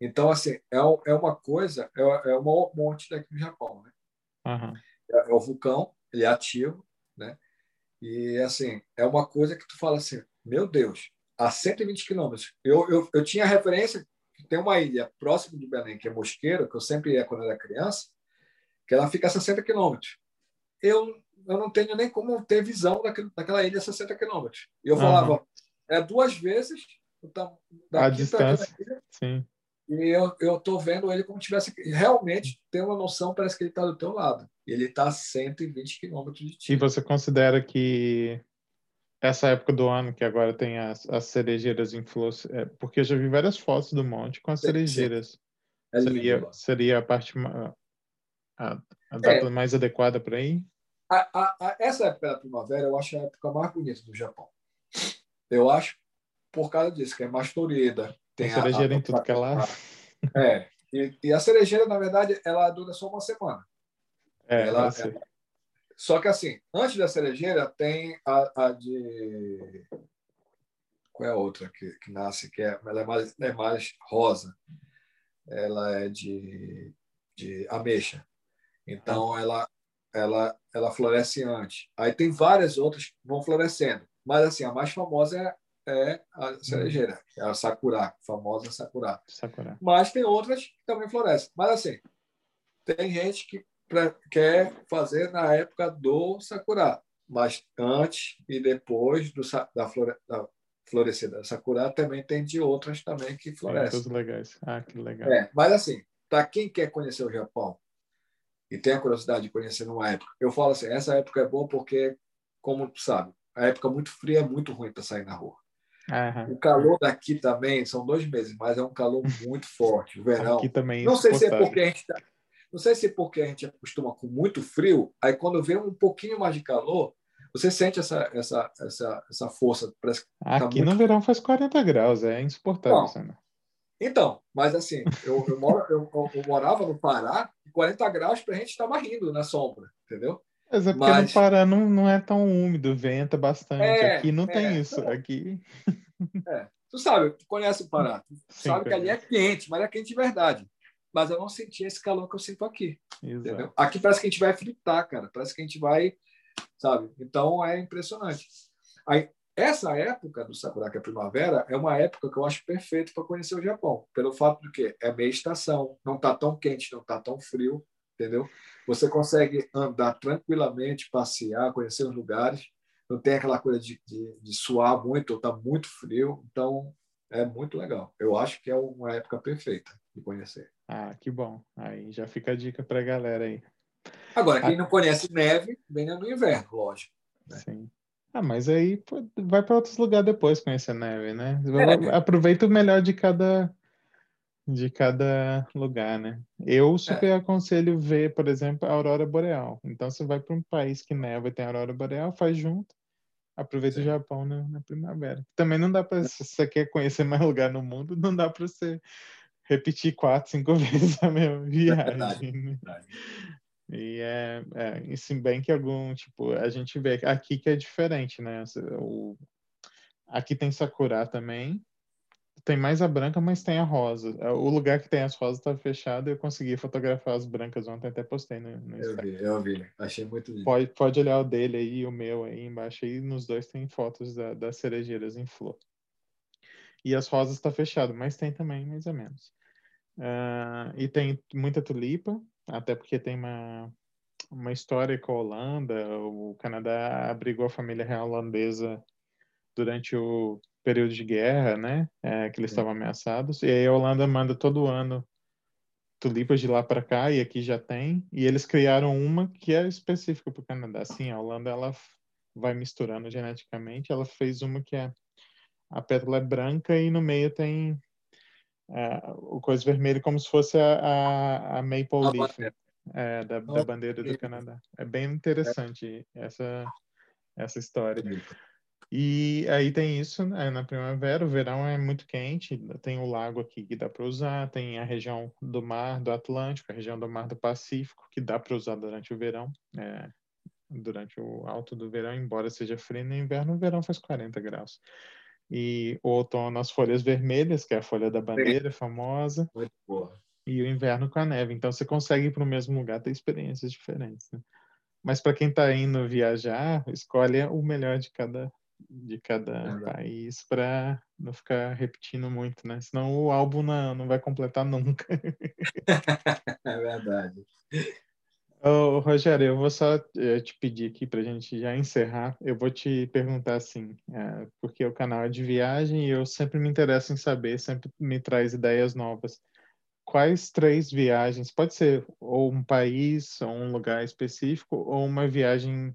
Então, assim, é, é uma coisa, é, é um monte daqui no Japão, né? Uhum. É, é o vulcão, ele é ativo, né? E, assim, é uma coisa que tu fala assim, meu Deus, a 120 quilômetros. Eu, eu, eu tinha referência que tem uma ilha próxima de Belém, que é Mosqueiro, que eu sempre ia quando era criança, que ela fica a 60 quilômetros. Eu, eu não tenho nem como ter visão daquele, daquela ilha a 60 quilômetros. E eu falava, uhum. é duas vezes a distância. Ilha, Sim. E eu eu tô vendo ele como tivesse realmente tem uma noção, parece que ele está do teu lado. Ele está a 120 quilômetros de ti. E você considera que essa época do ano que agora tem as, as cerejeiras em flor, é, porque eu já vi várias fotos do monte com as cerejeiras. É seria, seria a parte a, a data é. mais adequada para ir? A, a, essa época da primavera eu acho a época mais bonita do Japão. Eu acho por causa disso, que é mais florida. Tem, tem cerejeira em tudo que é lá. É. E, e, a cerejeira, na verdade, ela dura só uma semana. É, ela, ela, só que assim, antes da cerejeira tem a, a de. Qual é a outra que, que nasce? Que é, ela é mais, é mais rosa. Ela é de, de ameixa. Então ela, ela, ela floresce antes. Aí tem várias outras que vão florescendo. Mas assim, a mais famosa é, é a cerejeira, é a sakura, famosa sakura. sakura. Mas tem outras que também florescem. Mas assim, tem gente que pra, quer fazer na época do Sakura, mas antes e depois do, da, flore, da florescer da Sakura também tem de outras também que florescem. Todos legais. Ah, que legal. É, mas assim, para quem quer conhecer o Japão e tem a curiosidade de conhecer numa época, eu falo assim, essa época é boa porque, como tu sabe, a época muito fria é muito ruim para sair na rua. O calor daqui também são dois meses, mas é um calor muito forte. O verão. Aqui também. Não sei se é porque a gente está não sei se é porque a gente acostuma com muito frio, aí quando vem um pouquinho mais de calor, você sente essa, essa, essa, essa força. Parece tá Aqui tá no verão faz 40 graus, é insuportável. Não. Então, mas assim, eu, eu, moro, eu, eu, morava no Pará e 40 graus para a gente estava rindo na sombra, entendeu? Mas é porque mas... no Pará não, não é tão úmido, venta bastante. É, aqui não é, tem isso. Aqui. É. Tu sabe, tu conhece o Pará, tu Sim, sabe que ali é quente, mas é quente de verdade mas eu não senti esse calor que eu sinto aqui. Entendeu? Aqui parece que a gente vai fritar, cara. Parece que a gente vai, sabe? Então é impressionante. Aí, essa época do Sakura, que é primavera, é uma época que eu acho perfeita para conhecer o Japão, pelo fato de que é meia estação, não está tão quente, não está tão frio, entendeu? Você consegue andar tranquilamente, passear, conhecer os lugares, não tem aquela coisa de, de, de suar muito ou tá muito frio, então é muito legal. Eu acho que é uma época perfeita de conhecer. Ah, que bom. Aí já fica a dica para a galera aí. Agora, quem ah, não conhece neve, venha no inverno, lógico. Né? Sim. Ah, mas aí vai para outros lugares depois conhecer neve, né? É. Aproveita o melhor de cada de cada lugar, né? Eu super é. aconselho ver, por exemplo, a aurora boreal. Então você vai para um país que neva e tem aurora boreal, faz junto. Aproveita Sim. o Japão na, na primavera. Também não dá para se você quer conhecer mais lugar no mundo, não dá para você repetir quatro, cinco vezes a mesma viagem. É verdade, verdade. E é, é, e se bem que algum, tipo, a gente vê aqui que é diferente, né? O, aqui tem Sakura também, tem mais a branca, mas tem a rosa. É, o lugar que tem as rosas tá fechado eu consegui fotografar as brancas ontem, até postei no, no Eu vi, eu vi, achei muito lindo. Pode, pode olhar o dele aí o meu aí embaixo, aí nos dois tem fotos da, das cerejeiras em flor. E as rosas está fechado, mas tem também, mais ou menos. Uh, e tem muita tulipa, até porque tem uma, uma história com a Holanda. O Canadá abrigou a família real holandesa durante o período de guerra, né? É, que eles estavam ameaçados. E aí a Holanda manda todo ano tulipas de lá para cá e aqui já tem. E eles criaram uma que é específica para o Canadá. Sim, a Holanda ela vai misturando geneticamente. Ela fez uma que é a pétala é branca e no meio tem uh, o coisa vermelha como se fosse a, a, a maple a leaf é, da, da, bandeira do Canadá. É bem interessante essa essa história. E aí tem isso né, na primavera, o verão é muito quente, tem o lago aqui que dá para usar, tem a região do mar do Atlântico, a região do mar do Pacífico, que dá para usar durante o verão, é, durante o alto do verão, embora seja frio no inverno, o verão faz 40 graus. E o outono as folhas vermelhas, que é a folha da bandeira famosa. Muito boa. E o inverno com a neve. Então você consegue ir para o mesmo lugar ter experiências diferentes. Né? Mas para quem está indo viajar, escolhe o melhor de cada de cada é país para não ficar repetindo muito, né? Senão o álbum não, não vai completar nunca. é verdade. Ô, Rogério, eu vou só eh, te pedir aqui para a gente já encerrar. Eu vou te perguntar assim, é, porque o canal é de viagem e eu sempre me interesso em saber, sempre me traz ideias novas. Quais três viagens, pode ser ou um país, ou um lugar específico, ou uma viagem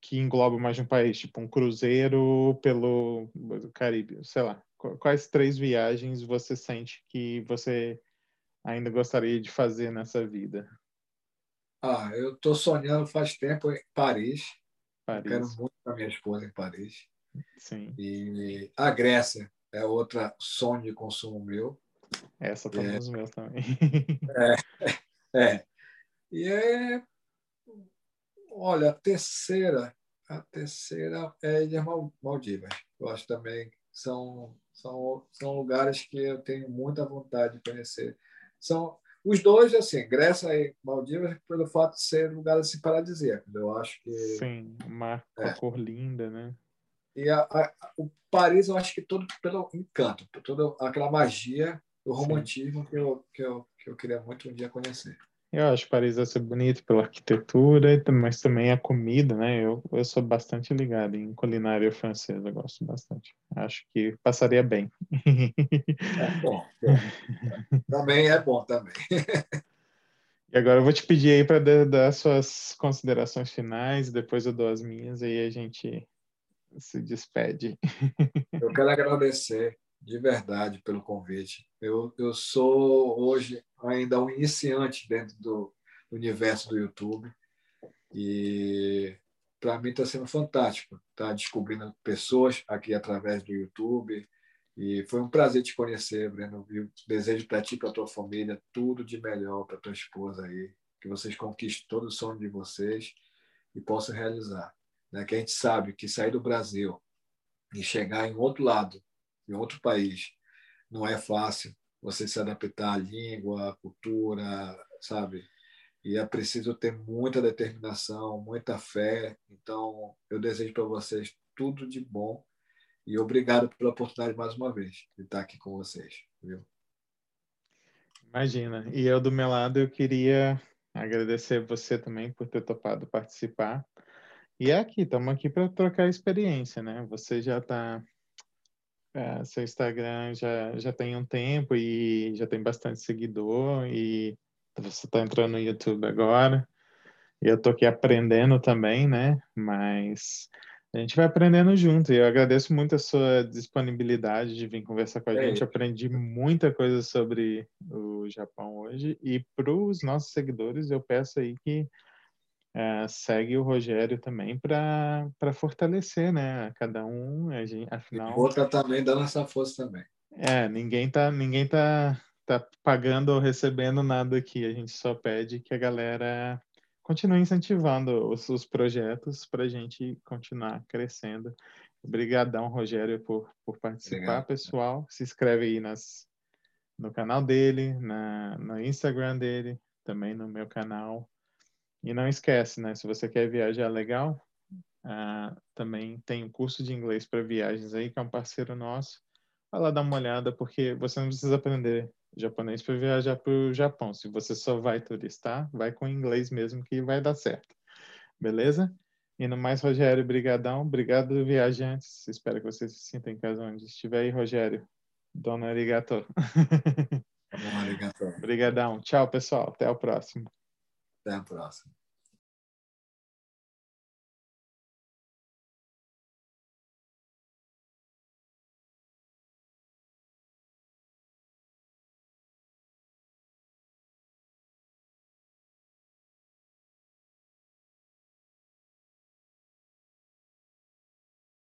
que engloba mais de um país, tipo um cruzeiro pelo Caribe, sei lá. Quais três viagens você sente que você ainda gostaria de fazer nessa vida? Ah, eu estou sonhando faz tempo em Paris. Paris. Quero muito a minha esposa em Paris. Sim. E a Grécia é outra sonho de consumo meu. Essa tá é, nos meus também. É, é. E é Olha, a terceira, a terceira é Ilhas Maldivas. Eu acho também que são, são, são lugares que eu tenho muita vontade de conhecer. São os dois, assim, Grécia e Maldivas, pelo fato de ser lugares assim, paradisíacos. Eu acho que. Sim, uma é. cor linda, né? E a, a, o Paris, eu acho que todo pelo encanto, toda aquela magia, o romantismo que eu, que, eu, que eu queria muito um dia conhecer. Eu acho Paris vai ser bonito pela arquitetura, mas também a comida, né? Eu, eu sou bastante ligado em culinária francesa, gosto bastante. Acho que passaria bem. É bom. bom. Também é bom também. E agora eu vou te pedir aí para dar suas considerações finais, depois eu dou as minhas, aí a gente se despede. Eu quero agradecer de verdade pelo convite. Eu, eu sou hoje ainda um iniciante dentro do universo do YouTube e para mim está sendo fantástico tá descobrindo pessoas aqui através do YouTube e foi um prazer te conhecer, Breno. Eu desejo para ti, para tua família, tudo de melhor para tua esposa aí, que vocês conquistem todo o sonho de vocês e possam realizar. Né? Que a gente sabe que sair do Brasil e chegar em outro lado em outro país. Não é fácil você se adaptar à língua, à cultura, sabe? E é preciso ter muita determinação, muita fé. Então, eu desejo para vocês tudo de bom e obrigado pela oportunidade mais uma vez de estar aqui com vocês, viu? Imagina. E eu do meu lado eu queria agradecer você também por ter topado participar. E é aqui, estamos aqui para trocar experiência, né? Você já está é, seu Instagram já, já tem um tempo e já tem bastante seguidor e você está entrando no YouTube agora. E eu estou aqui aprendendo também, né? Mas a gente vai aprendendo junto. E eu agradeço muito a sua disponibilidade de vir conversar com a é gente. Aprendi muita coisa sobre o Japão hoje. E para os nossos seguidores, eu peço aí que é, segue o Rogério também para fortalecer, né? Cada um, a gente, afinal. Outra também dando essa força também. É, ninguém tá, ninguém tá, tá pagando ou recebendo nada aqui. A gente só pede que a galera continue incentivando os, os projetos para a gente continuar crescendo. Obrigadão, Rogério, por, por participar, Obrigado. pessoal. Se inscreve aí nas, no canal dele, na, no Instagram dele, também no meu canal. E não esquece, né? Se você quer viajar legal, uh, também tem um curso de inglês para viagens aí, que é um parceiro nosso. Vai lá dar uma olhada, porque você não precisa aprender japonês para viajar para o Japão. Se você só vai turistar, vai com inglês mesmo que vai dar certo. Beleza? E no mais, Rogério, brigadão. Obrigado, viajantes. Espero que você se sinta em casa onde estiver aí, Rogério. Dona arigato. Tá arigato. Obrigadão. Tchau, pessoal. Até o próximo. Até a próxima.